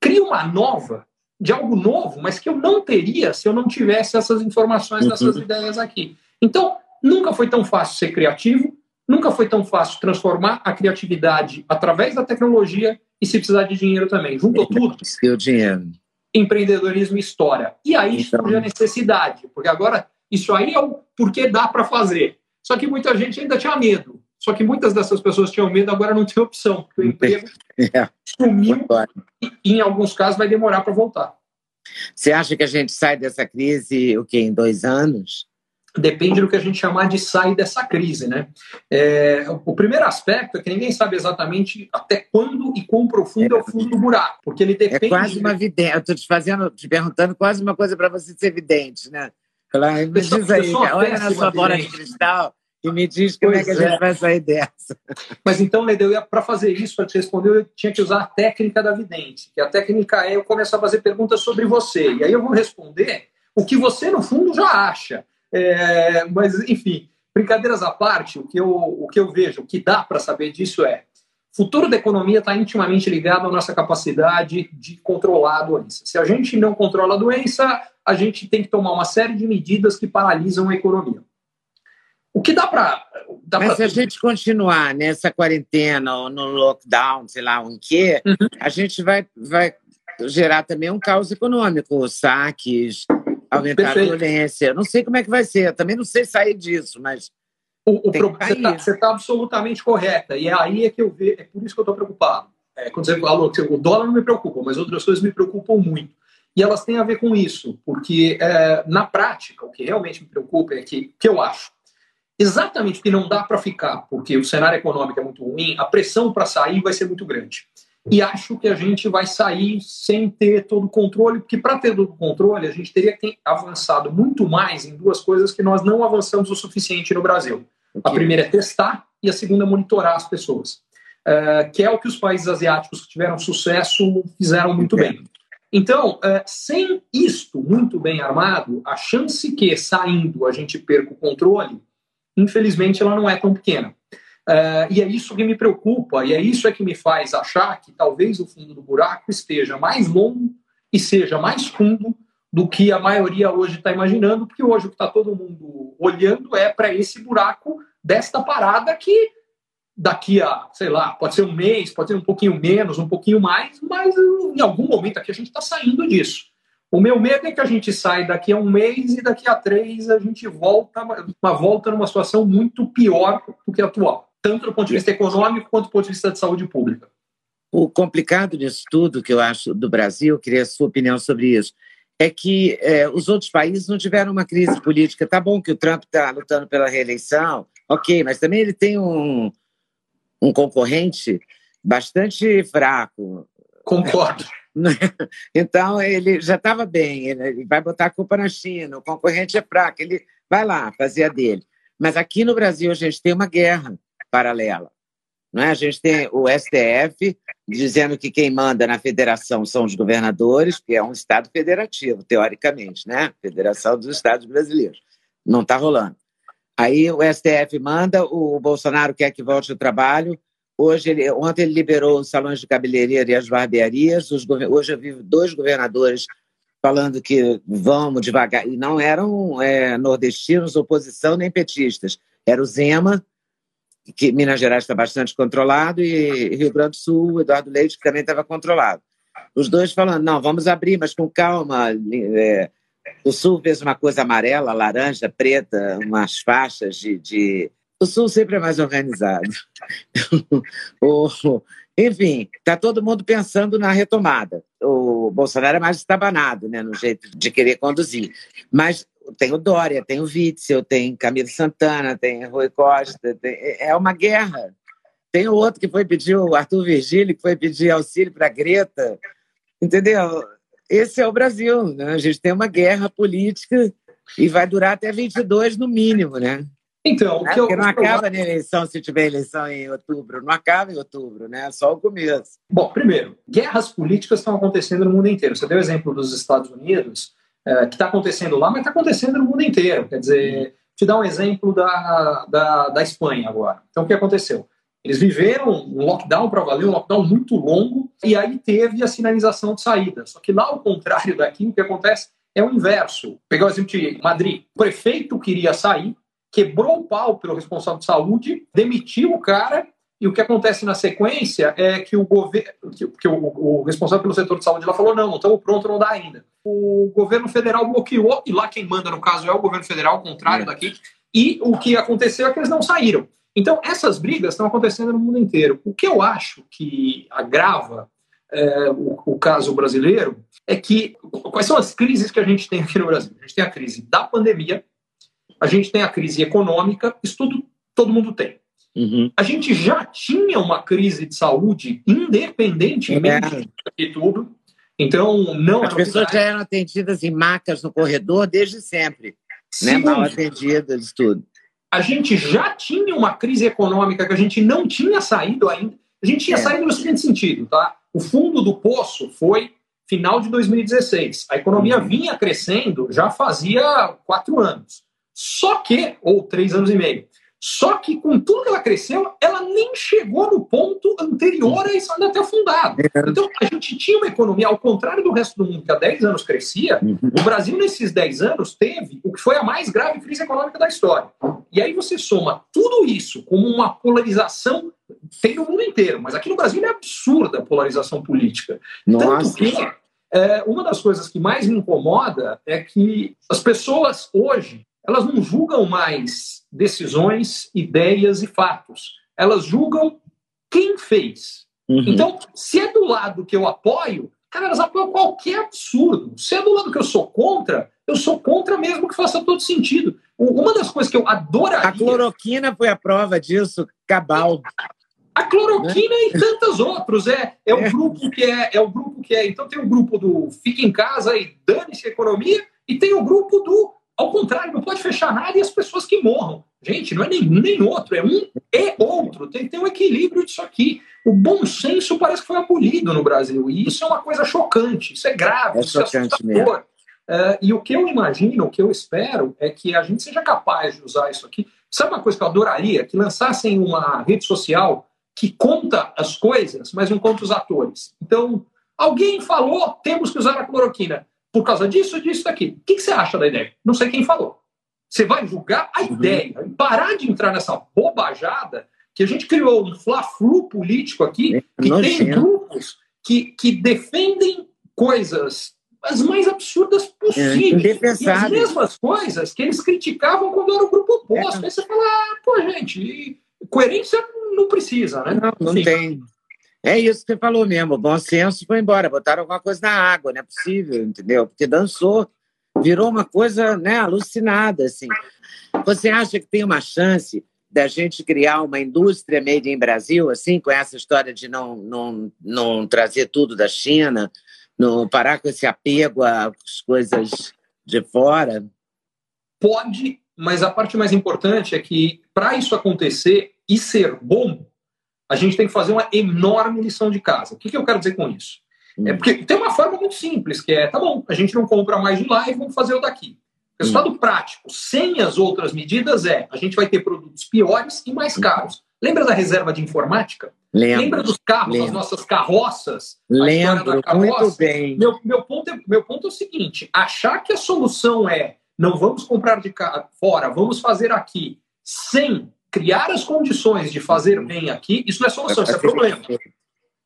crio uma nova, de algo novo, mas que eu não teria se eu não tivesse essas informações dessas uhum. ideias aqui. Então, nunca foi tão fácil ser criativo, Nunca foi tão fácil transformar a criatividade através da tecnologia e se precisar de dinheiro também. Juntou tudo. Seu dinheiro. Empreendedorismo e história. E aí então... surge a necessidade, porque agora isso aí é o porquê dá para fazer. Só que muita gente ainda tinha medo. Só que muitas dessas pessoas tinham medo, agora não tem opção, porque o emprego é. sumiu e, em alguns casos, vai demorar para voltar. Você acha que a gente sai dessa crise o quê, em dois anos? Depende do que a gente chamar de sair dessa crise. Né? É, o primeiro aspecto é que ninguém sabe exatamente até quando e quão profundo é, é o fundo do buraco, porque ele depende... É quase uma vidente, eu estou te fazendo, te perguntando quase uma coisa para você ser evidente, né? Claro, me diz aí, olha na sua bola de cristal e me diz como pois é que a gente é. vai sair dessa. Mas então, Ledeu, para fazer isso, para te responder, eu tinha que usar a técnica da vidente, que a técnica é eu começar a fazer perguntas sobre você, e aí eu vou responder o que você, no fundo, já acha. É, mas, enfim, brincadeiras à parte, o que eu, o que eu vejo, o que dá para saber disso é o futuro da economia está intimamente ligado à nossa capacidade de controlar a doença. Se a gente não controla a doença, a gente tem que tomar uma série de medidas que paralisam a economia. O que dá para. Mas pra... se a gente continuar nessa quarentena ou no lockdown, sei lá, o quê, uhum. a gente vai, vai gerar também um caos econômico, saques, aumentar Perfeito. a violência. Não sei como é que vai ser, também não sei sair disso, mas. O, o pro... Você está tá absolutamente correta. E é aí é que eu vejo, é por isso que eu estou preocupado. É, quando você falou que o dólar não me preocupa, mas outras coisas me preocupam muito. E elas têm a ver com isso, porque é, na prática, o que realmente me preocupa é que, que eu acho, exatamente porque não dá para ficar, porque o cenário econômico é muito ruim, a pressão para sair vai ser muito grande. E acho que a gente vai sair sem ter todo o controle, porque para ter todo o controle, a gente teria que ter avançado muito mais em duas coisas que nós não avançamos o suficiente no Brasil. A primeira é testar e a segunda é monitorar as pessoas, uh, que é o que os países asiáticos que tiveram sucesso fizeram muito bem. Então, uh, sem isto muito bem armado, a chance que saindo a gente perca o controle, infelizmente, ela não é tão pequena. Uh, e é isso que me preocupa, e é isso é que me faz achar que talvez o fundo do buraco esteja mais longo e seja mais fundo do que a maioria hoje está imaginando, porque hoje o que está todo mundo olhando é para esse buraco desta parada que daqui a, sei lá, pode ser um mês, pode ser um pouquinho menos, um pouquinho mais, mas em algum momento aqui a gente está saindo disso. O meu medo é que a gente sai daqui a um mês e daqui a três a gente volta, uma volta numa situação muito pior do que a atual tanto do ponto de vista econômico quanto do ponto de vista de saúde pública. O complicado disso tudo, que eu acho, do Brasil, queria a sua opinião sobre isso, é que é, os outros países não tiveram uma crise política. Tá bom que o Trump está lutando pela reeleição, ok, mas também ele tem um, um concorrente bastante fraco. Concordo. Então, ele já estava bem, ele vai botar a culpa na China, o concorrente é fraco, ele vai lá fazer a dele. Mas aqui no Brasil a gente tem uma guerra paralela. Não é? A gente tem o STF dizendo que quem manda na federação são os governadores, que é um Estado federativo, teoricamente, né? Federação dos Estados Brasileiros. Não está rolando. Aí o STF manda, o Bolsonaro quer que volte ao trabalho. Hoje ele, ontem ele liberou os salões de cabeleireiro e as barbearias. Os, hoje eu vi dois governadores falando que vamos devagar. E não eram é, nordestinos, oposição nem petistas. Era o Zema que Minas Gerais está bastante controlado e Rio Grande do Sul, Eduardo Leite, que também estava controlado. Os dois falando, não, vamos abrir, mas com calma. É, o Sul fez uma coisa amarela, laranja, preta, umas faixas de. de... O Sul sempre é mais organizado. o, enfim, está todo mundo pensando na retomada. O Bolsonaro é mais estabanado né, no jeito de querer conduzir. Mas tem o Dória, tem o Witzel, tem Camilo Santana, tem Rui Costa, tem, é uma guerra. Tem o outro que foi pedir, o Arthur Virgílio, que foi pedir auxílio para a Greta, entendeu? Esse é o Brasil, né? A gente tem uma guerra política e vai durar até 22 no mínimo, né? Então, né? Porque não acaba na eleição se tiver eleição em outubro, não acaba em outubro, né? É só o começo. Bom, primeiro, guerras políticas estão acontecendo no mundo inteiro. Você deu o exemplo dos Estados Unidos, é, que está acontecendo lá, mas está acontecendo no mundo inteiro. Quer dizer, te dar um exemplo da, da, da Espanha agora. Então, o que aconteceu? Eles viveram um lockdown para valer, um lockdown muito longo, e aí teve a sinalização de saída. Só que lá, ao contrário daqui, o que acontece é o inverso. Pegar o exemplo de Madrid. O prefeito queria sair, quebrou o pau pelo responsável de saúde, demitiu o cara e o que acontece na sequência é que o governo, que, que o, o, responsável pelo setor de saúde lá falou: não, não estamos pronto, não dá ainda. O governo federal bloqueou, e lá quem manda no caso é o governo federal, ao contrário é. daqui, e o que aconteceu é que eles não saíram. Então, essas brigas estão acontecendo no mundo inteiro. O que eu acho que agrava é, o, o caso brasileiro é que quais são as crises que a gente tem aqui no Brasil? A gente tem a crise da pandemia, a gente tem a crise econômica, isso tudo todo mundo tem. Uhum. A gente já tinha uma crise de saúde, independentemente é. de tudo. Então, não. As pessoas já eram atendidas em macas no corredor desde sempre. Né? Mal atendidas, tudo. A gente já tinha uma crise econômica que a gente não tinha saído ainda. A gente tinha é. saído no seguinte sentido, tá? O fundo do poço foi final de 2016. A economia uhum. vinha crescendo já fazia quatro anos. Só que, ou três anos e meio. Só que com tudo que ela cresceu, ela nem chegou no ponto anterior a isso ainda ter fundado. Então, a gente tinha uma economia, ao contrário do resto do mundo, que há 10 anos crescia, o Brasil, nesses 10 anos, teve o que foi a mais grave crise econômica da história. E aí você soma tudo isso como uma polarização, tem no mundo inteiro, mas aqui no Brasil é absurda a polarização política. Nossa. Tanto que é, uma das coisas que mais me incomoda é que as pessoas hoje elas não julgam mais decisões, ideias e fatos. Elas julgam quem fez. Uhum. Então, se é do lado que eu apoio, cara, elas apoiam qualquer absurdo. Se é do lado que eu sou contra, eu sou contra mesmo que faça todo sentido. Uma das coisas que eu adoraria. A cloroquina foi a prova disso, cabal. A cloroquina e tantos outros. É, é o grupo que é, é o grupo que é. Então tem o grupo do fica em casa e dane-se a economia, e tem o grupo do ao contrário, não pode fechar nada e as pessoas que morram. Gente, não é nenhum nem outro, é um e outro. Tem que ter um equilíbrio disso aqui. O bom senso parece que foi abolido no Brasil. E isso é uma coisa chocante, isso é grave, É isso é chocante assustador. É, e o que eu imagino, o que eu espero, é que a gente seja capaz de usar isso aqui. Sabe uma coisa que eu adoraria? Que lançassem uma rede social que conta as coisas, mas não conta os atores. Então, alguém falou, temos que usar a cloroquina por causa disso, disso, daqui. O que, que você acha da ideia? Não sei quem falou. Você vai julgar a ideia, parar de entrar nessa bobajada que a gente criou um fla-flu político aqui, que tem grupos que, que defendem coisas as mais absurdas É, possíveis. e as mesmas coisas que eles criticavam quando era o grupo oposto. É. Aí você fala, ah, pô, gente, coerência não precisa, né? Não, não Enfim. tem. É isso que você falou mesmo. O bom senso foi embora. Botaram alguma coisa na água, não é possível, entendeu? Porque dançou, virou uma coisa né, alucinada. Assim. Você acha que tem uma chance da gente criar uma indústria made in Brasil, assim, com essa história de não, não, não trazer tudo da China, não parar com esse apego às coisas de fora? Pode, mas a parte mais importante é que para isso acontecer e ser bom, a gente tem que fazer uma enorme lição de casa. O que, que eu quero dizer com isso? É Hum. porque tem uma forma muito simples, que é, tá bom, a gente não compra mais de lá e vamos fazer o daqui. O resultado prático, sem as outras medidas, é a gente vai ter produtos piores e mais caros. Lembra da reserva de informática? Lembra Lembro, dos carros, das lembro. nossas carroças? Lembro da muito carroça? bem. Meu, meu, ponto é, meu ponto é o seguinte: achar que a solução é não vamos comprar de fora, vamos fazer aqui, sem criar as condições de fazer bem aqui, isso não é solução, isso é problema.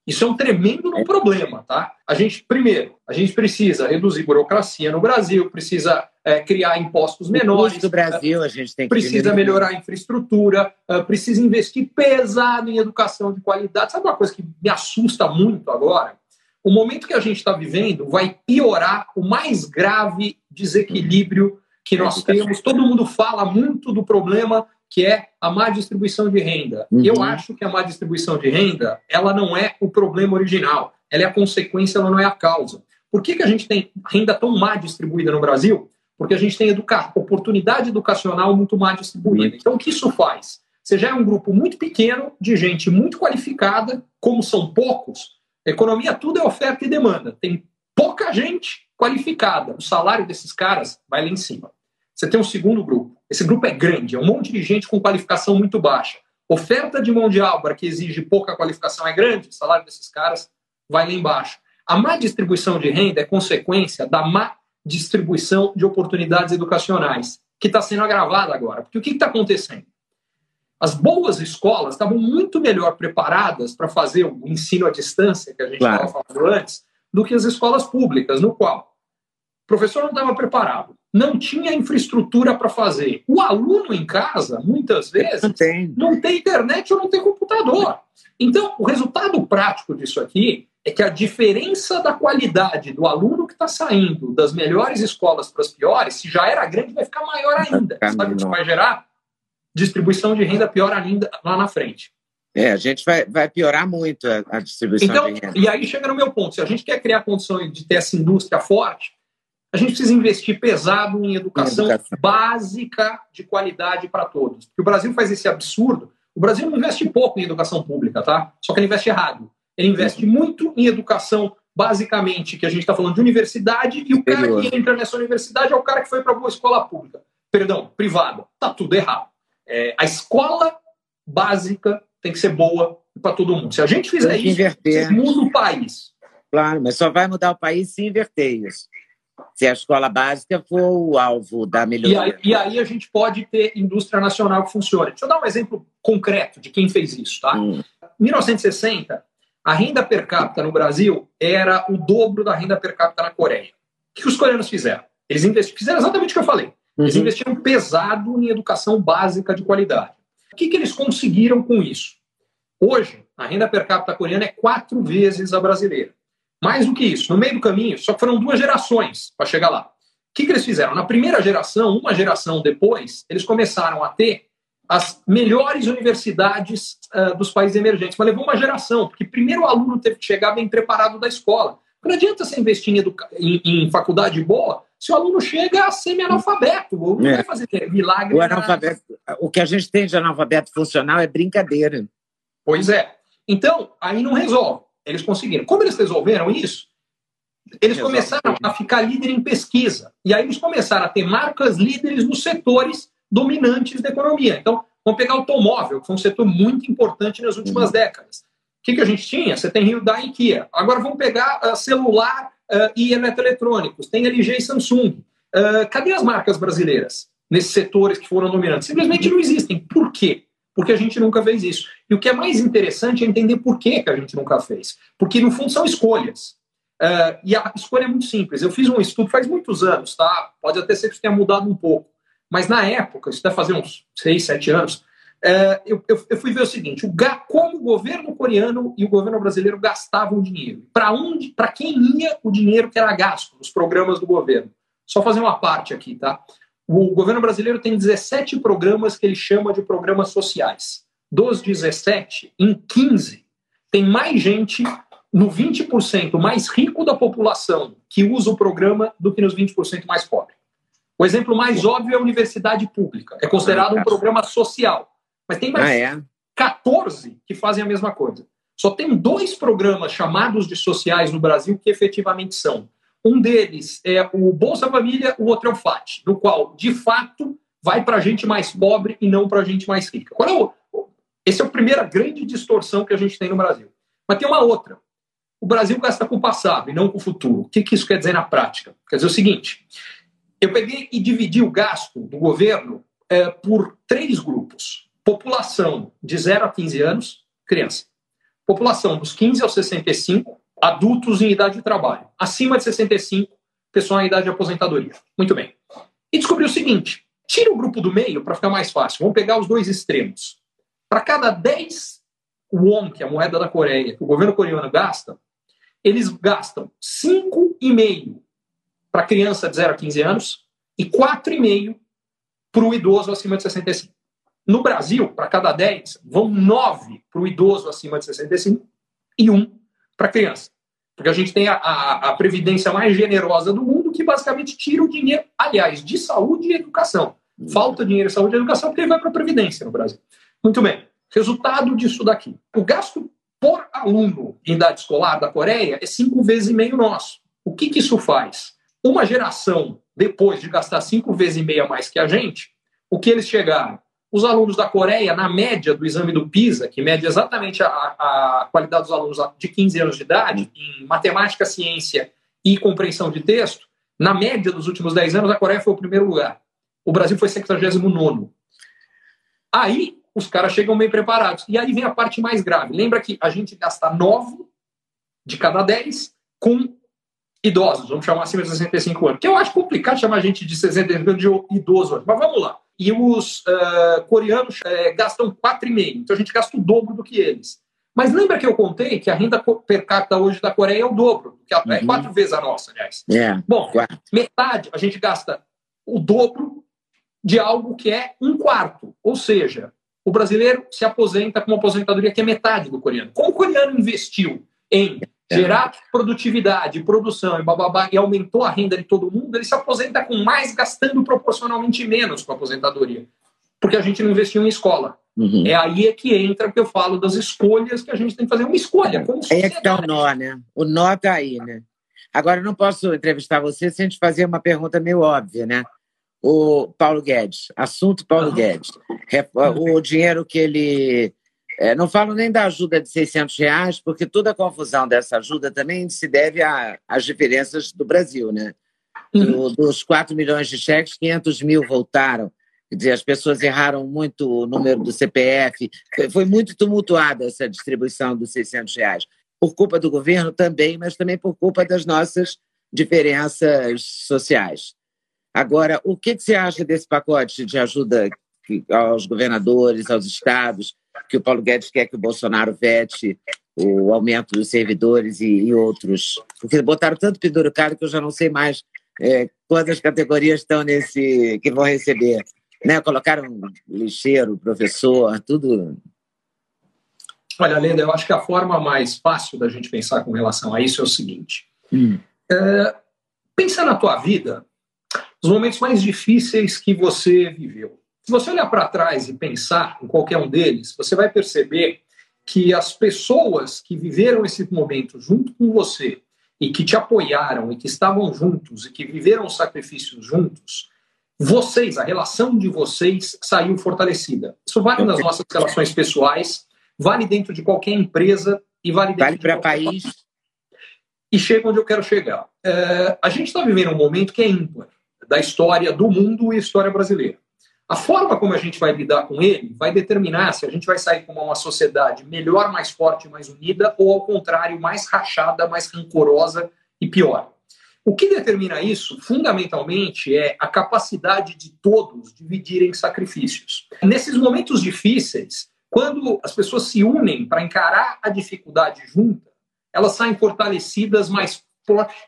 Isso é um tremendo um problema, tá? A gente, primeiro, a gente precisa reduzir burocracia no Brasil, precisa é, criar impostos menores, do Brasil, a gente tem que precisa melhorar a infraestrutura, ah, precisa investir pesado em educação de qualidade. Sabe uma coisa que me assusta muito agora? O momento que a gente está vivendo vai piorar o mais grave desequilíbrio que nós temos. Todo mundo fala muito do problema que é a má distribuição de renda. Uhum. Eu acho que a má distribuição de renda, ela não é o problema original, ela é a consequência, ela não é a causa. Por que, que a gente tem renda tão má distribuída no Brasil? Porque a gente tem educa oportunidade educacional muito má distribuída. Então, o que isso faz? Você já é um grupo muito pequeno de gente muito qualificada, como são poucos, economia tudo é oferta e demanda. Tem pouca gente qualificada. O salário desses caras vai lá em cima. Você tem um segundo grupo. Esse grupo é grande, é um monte de gente com qualificação muito baixa. Oferta de mão de obra que exige pouca qualificação é grande, o salário desses caras vai lá embaixo. A má distribuição de renda é consequência da má distribuição de oportunidades educacionais, que está sendo agravada agora. Porque o que está acontecendo? As boas escolas estavam muito melhor preparadas para fazer o ensino à distância, que a gente estava Claro. falando antes, do que as escolas públicas, no qual o professor não estava preparado, não tinha infraestrutura para fazer. O aluno em casa, muitas vezes, Não tem. não tem internet ou não tem computador. Então, o resultado prático disso aqui é que a diferença da qualidade do aluno que está saindo das melhores escolas para as piores, se já era grande, vai ficar maior ainda. Sabe o que vai gerar? Distribuição de renda pior ainda lá na frente. É, a gente vai, vai piorar muito a, a distribuição Então, de renda. e aí chega no meu ponto. Se a gente quer criar condições de ter essa indústria forte, a gente precisa investir pesado em educação, educação. básica de qualidade para todos. Porque o Brasil faz esse absurdo. O Brasil não investe pouco em educação pública, tá? Só que ele investe errado. Ele investe muito em educação, basicamente, que a gente está falando de universidade, e o cara Superior. que entra nessa universidade é o cara que foi para boa escola pública. perdão, privada. Está tudo errado. É, a escola básica tem que ser boa para todo mundo. Se a gente fizer isso, muda o país. Claro, mas só vai mudar o país se inverter isso. Se a escola básica for o alvo da melhoria. E aí, e aí, a gente pode ter indústria nacional que funcione. Deixa eu dar um exemplo concreto de quem fez isso. Tá? Em 1960, a renda per capita no Brasil era o dobro da renda per capita na Coreia. O que os coreanos fizeram? Eles investiram, fizeram exatamente o que eu falei. Eles uhum. investiram pesado em educação básica de qualidade. O que, que eles conseguiram com isso? Hoje, a renda per capita coreana é quatro vezes a brasileira. Mais do que isso, no meio do caminho, só que foram duas gerações para chegar lá. O que, que eles fizeram? Na primeira geração, uma geração depois, eles começaram a ter as melhores universidades uh, dos países emergentes. Mas levou uma geração, porque primeiro o aluno teve que chegar bem preparado da escola. Não adianta você investir em, em, em faculdade boa se o aluno chega semi-analfabeto. Não é. vai fazer milagre. O, analfabeto, o que a gente tem de analfabeto funcional é brincadeira. Pois é. Então, aí não resolve. Eles conseguiram. Como eles resolveram isso? Eles Resolve. começaram a ficar líder em pesquisa. E aí eles começaram a ter marcas líderes nos setores dominantes da economia. Então, vamos pegar o automóvel, que foi um setor muito importante nas últimas uhum. décadas. O que, que a gente tinha? Você tem Hyundai e Kia. Agora vamos pegar uh, celular uh, e eletroeletrônicos. Tem LG e Samsung. Uh, cadê as marcas brasileiras nesses setores que foram dominantes? Simplesmente não existem. Por quê? Porque a gente nunca fez isso. E o que é mais interessante é entender por que, que a gente nunca fez. Porque, no fundo, são escolhas. Uh, e a escolha é muito simples. Eu fiz um estudo faz muitos anos, tá? Pode até ser que isso tenha mudado um pouco. Mas na época, isso deve fazer uns seis, sete anos, uh, eu, eu, eu, fui ver o seguinte: o, como o governo coreano e o governo brasileiro gastavam dinheiro. Para onde, para quem ia o dinheiro que era gasto nos programas do governo. Só fazer uma parte aqui, tá? O governo brasileiro tem 17 programas que ele chama de programas sociais. Dos 17, em 15, tem mais gente no 20% mais rico da população que usa o programa do que nos 20% mais pobres. O exemplo mais óbvio é a universidade pública. É considerado um programa social. Mas tem mais ah, é? 14 que fazem a mesma coisa. Só tem dois programas chamados de sociais no Brasil que efetivamente são. Um deles é o Bolsa Família, o outro é o FAT, no qual, de fato, vai para a gente mais pobre e não para a gente mais rica. Qual é o, esse é a primeira grande distorção que a gente tem no Brasil. Mas tem uma outra. O Brasil gasta com o passado e não com o futuro. O que, que isso quer dizer na prática? Quer dizer o seguinte: eu peguei e dividi o gasto do governo é, por três grupos: população de 0 a 15 anos, criança. População dos 15 aos 65, adultos em idade de trabalho. Acima de 65, pessoal em idade de aposentadoria. Muito bem. E descobri o seguinte: tira o grupo do meio para ficar mais fácil. Vamos pegar os dois extremos. Para cada 10 won, que é a moeda da Coreia, que o governo coreano gasta, eles gastam 5,5 para criança de 0 a 15 anos e 4,5 para o idoso acima de 65. No Brasil, para cada 10, vão 9 para o idoso acima de 65 e 1 para criança. Porque a gente tem a, a, a, previdência mais generosa do mundo, que basicamente tira o dinheiro, aliás, de saúde e educação. Falta dinheiro saúde e educação porque ele vai para a previdência no Brasil. Muito bem. Resultado disso daqui. O gasto por aluno em idade escolar da Coreia é cinco vezes e meio nosso. O que, que isso faz? Uma geração depois de gastar cinco vezes e meia mais que a gente, o que eles chegaram? Os alunos da Coreia, na média do exame do PISA, que mede exatamente a, a qualidade dos alunos de 15 anos de idade, em matemática, ciência e compreensão de texto, na média dos últimos 10 anos, a Coreia foi o primeiro lugar. O Brasil foi 79. Aí, os caras chegam bem preparados. E aí vem a parte mais grave. Lembra que a gente gasta 9 de cada 10 com idosos, vamos chamar acima de 65 anos. Que eu acho complicado chamar gente de 65 anos de idoso, mas vamos lá. E os uh, coreanos uh, gastam 4,5, então a gente gasta o dobro do que eles. Mas lembra que eu contei que a renda per capita hoje da Coreia é o dobro, que é uhum. quatro vezes a nossa, aliás. Yeah. Bom, metade a gente gasta o dobro de algo que é um quarto. Ou seja, o brasileiro se aposenta com uma aposentadoria que é metade do coreano. Como o coreano investiu em é. gerar produtividade, produção e bababá, e aumentou a renda de todo mundo, ele se aposenta com mais, gastando proporcionalmente menos com a aposentadoria. Porque a gente não investiu em escola. Uhum. É aí é que entra que eu falo das escolhas que a gente tem que fazer. Uma escolha. Como é que está o nó, né? O nó está aí, né? Agora, eu não posso entrevistar você sem te fazer uma pergunta meio óbvia, né? o Paulo Guedes, assunto Paulo Guedes. O dinheiro que ele. É, não falo nem da ajuda de 600 reais, porque toda a confusão dessa ajuda também se deve às diferenças do Brasil, né? Do, dos 4 milhões de cheques, 500 mil voltaram. Quer dizer, as pessoas erraram muito o número do CPF. Foi, foi muito tumultuada essa distribuição dos 600 reais. Por culpa do governo também, mas também por culpa das nossas diferenças sociais. Agora, o que, que você acha desse pacote de ajuda aos governadores, aos estados, que o Paulo Guedes quer que o Bolsonaro vete o aumento dos servidores e, e outros? Porque botaram tanto pendurucado que eu já não sei mais é, quantas categorias estão nesse que vão receber. Né? Colocaram lixeiro, professor, tudo. Olha, Lenda, eu acho que a forma mais fácil da gente pensar com relação a isso é o seguinte. Hum. É, pensa na tua vida os momentos mais difíceis que você viveu. Se você olhar para trás e pensar em qualquer um deles, você vai perceber que as pessoas que viveram esse momento junto com você e que te apoiaram e que estavam juntos e que viveram os sacrifícios juntos, vocês, a relação de vocês saiu fortalecida. Isso vale nas nossas relações pessoais, vale dentro de qualquer empresa e vale dentro vale para país. E chega onde eu quero chegar. É, a gente está vivendo um momento que é ímpar da história do mundo e história brasileira. A forma como a gente vai lidar com ele vai determinar se a gente vai sair como uma sociedade melhor, mais forte, mais unida, ou ao contrário, mais rachada, mais rancorosa e pior. O que determina isso, fundamentalmente, é a capacidade de todos dividirem sacrifícios. Nesses momentos difíceis, quando as pessoas se unem para encarar a dificuldade junta, elas saem fortalecidas mais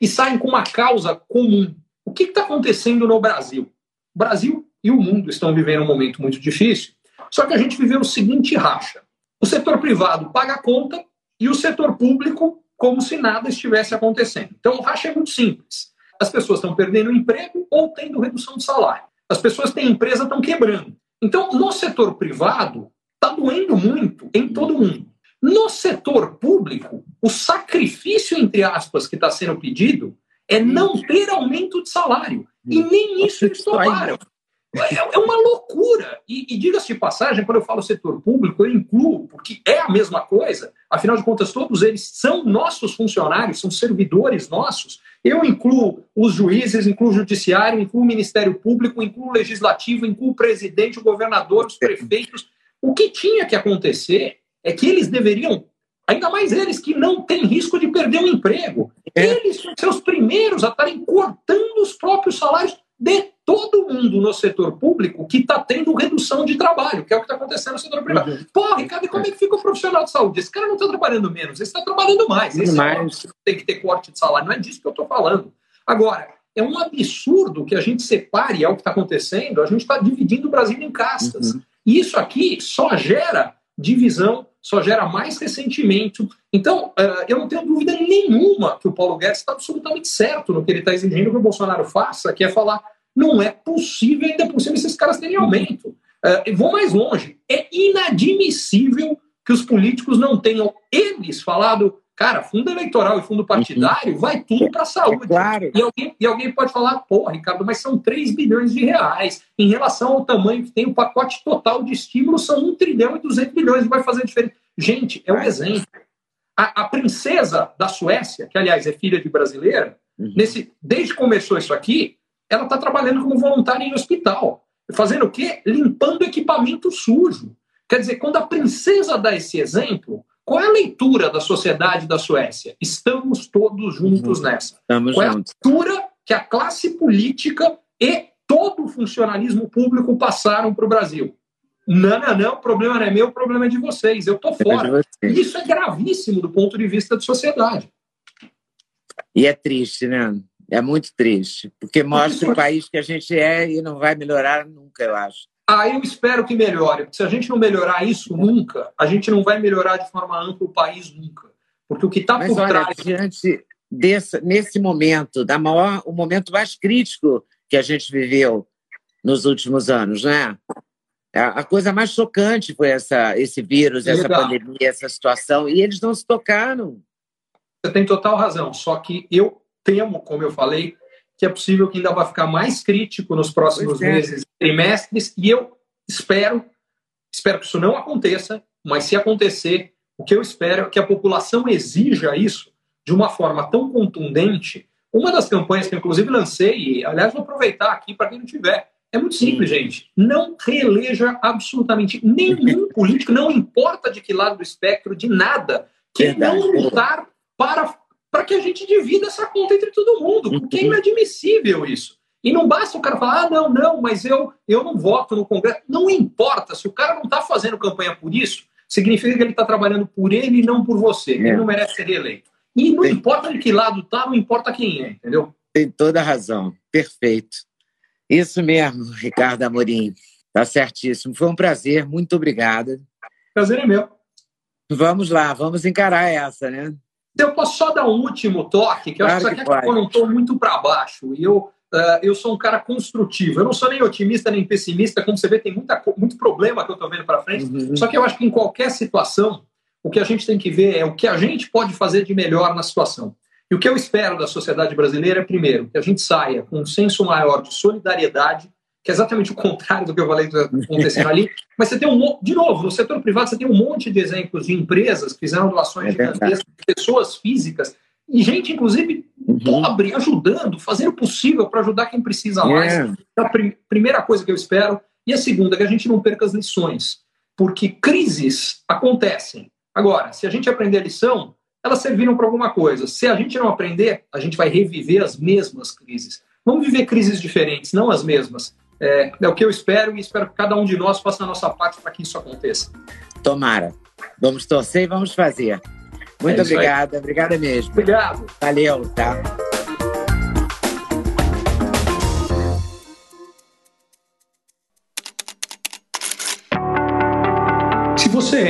e saem com uma causa comum. O que está acontecendo no Brasil? O Brasil e o mundo estão vivendo um momento muito difícil, só que a gente viveu o seguinte racha. O setor privado paga a conta e o setor público como se nada estivesse acontecendo. Então, o racha é muito simples. As pessoas estão perdendo emprego ou tendo redução de salário. As pessoas têm empresa, estão quebrando. Então, no setor privado, está doendo muito em todo mundo. No setor público, o sacrifício, entre aspas, que está sendo pedido é não ter aumento de salário. E nem isso eles tomaram. É, é uma loucura. E, e diga-se de passagem, quando eu falo setor público, eu incluo, porque é a mesma coisa, afinal de contas, todos eles são nossos funcionários, são servidores nossos. Eu incluo os juízes, incluo o judiciário, incluo o Ministério Público, incluo o legislativo, incluo o presidente, o governador, os prefeitos. O que tinha que acontecer é que eles deveriam Ainda mais eles que não têm risco de perder o emprego. É. Eles são os primeiros a estarem cortando os próprios salários de todo mundo no setor público que está tendo redução de trabalho, que é o que está acontecendo no setor privado. Uhum. Pô, Ricardo, como é que fica o profissional de saúde? Esse cara não está trabalhando menos, ele está trabalhando mais. Esse mais. É tem que ter corte de salário, não é disso que eu estou falando. Agora, é um absurdo que a gente separe, é o que está acontecendo, a gente está dividindo o Brasil em castas. Uhum. E isso aqui só gera divisão só gera mais ressentimento. Então, eh, eu não tenho dúvida nenhuma que o Paulo Guedes está absolutamente certo no que ele está exigindo que o Bolsonaro faça, que é falar: não é possível, ainda por cima, esses caras terem aumento. Eh, vou mais longe: é inadmissível que os políticos não tenham, eles, falado. Cara, fundo eleitoral e fundo partidário vai tudo para a saúde. Claro. E, alguém, e alguém pode falar, pô, Ricardo, mas são 3 bilhões de reais. Em relação ao tamanho que tem o pacote total de estímulos, são 1 trilhão e 200 bilhões. Vai fazer diferença. Gente, é um exemplo. A, a, princesa da Suécia, que aliás é filha de brasileira, uhum. nesse, desde que começou isso aqui, ela está trabalhando como voluntária em hospital. Fazendo o quê? Limpando equipamento sujo. Quer dizer, quando a princesa dá esse exemplo, qual é a leitura da sociedade da Suécia? Estamos todos juntos uhum. nessa. Estamos Qual é a leitura que a classe política e todo o funcionalismo público passaram para o Brasil? Não, não, não, o problema não é meu, o problema é de vocês. Eu estou fora. É Isso é gravíssimo do ponto de vista de sociedade. E é triste, né? É muito triste, porque mostra o país que a gente é e não vai melhorar nunca, eu acho. Ah, eu espero que melhore. Se a gente não melhorar isso nunca, a gente não vai melhorar de forma ampla o país nunca. Porque o que está por olha, trás. Diante desse, nesse momento, da maior, o momento mais crítico que a gente viveu nos últimos anos, né? A coisa mais chocante foi essa, esse vírus, essa pandemia, essa situação, e eles não se tocaram. Você tem total razão, só que eu temo, como eu falei, que é possível que ainda vai ficar mais crítico nos próximos é. meses, trimestres, e eu espero, espero que isso não aconteça, mas se acontecer, o que eu espero é que a população exija isso de uma forma tão contundente. Uma das campanhas que eu, inclusive, lancei, e, aliás, vou aproveitar aqui para quem não tiver, é muito simples, Sim. gente. Não reeleja absolutamente nenhum político, não importa de que lado do espectro, de nada, que Verdade. não lutar para, para que a gente divida essa conta entre todo mundo, porque é uhum. inadmissível isso. E não basta o cara falar, ah, não, não, mas eu, eu não voto no Congresso. Não importa, se o cara não está fazendo campanha por isso, significa que ele está trabalhando por ele e não por você. Ele é. não merece ser reeleito. E não Tem... importa de que lado está, não importa quem é, entendeu? Tem toda a razão. Perfeito. Isso mesmo, Ricardo Amorim. Tá certíssimo. Foi um prazer. Muito obrigada. Prazer é meu. Vamos lá, vamos encarar essa, né? Eu posso só dar um último toque, que eu claro acho que, que eu não estou muito para baixo. E eu, uh, eu sou um cara construtivo. Eu não sou nem otimista nem pessimista. Como você vê, tem muita, muito problema que eu estou vendo para frente. Uhum. Só que eu acho que em qualquer situação, o que a gente tem que ver é o que a gente pode fazer de melhor na situação. E o que eu espero da sociedade brasileira é, primeiro, que a gente saia com um senso maior de solidariedade, que é exatamente o contrário do que eu falei que acontecendo ali. Mas você tem um de novo, no setor privado, você tem um monte de exemplos de empresas que fizeram doações é gigantescas, de pessoas físicas, e gente, inclusive, uhum. pobre, ajudando, fazendo o possível para ajudar quem precisa mais. Yeah. É a prim primeira coisa que eu espero. E a segunda, que a gente não perca as lições. Porque crises acontecem. Agora, se a gente aprender a lição, elas serviram para alguma coisa. Se a gente não aprender, a gente vai reviver as mesmas crises. Vamos viver crises diferentes, não as mesmas. É, é o que eu espero e espero que cada um de nós faça a nossa parte para que isso aconteça. Tomara. Vamos torcer e vamos fazer. Muito é obrigada, obrigada mesmo. Obrigado. Valeu, tá?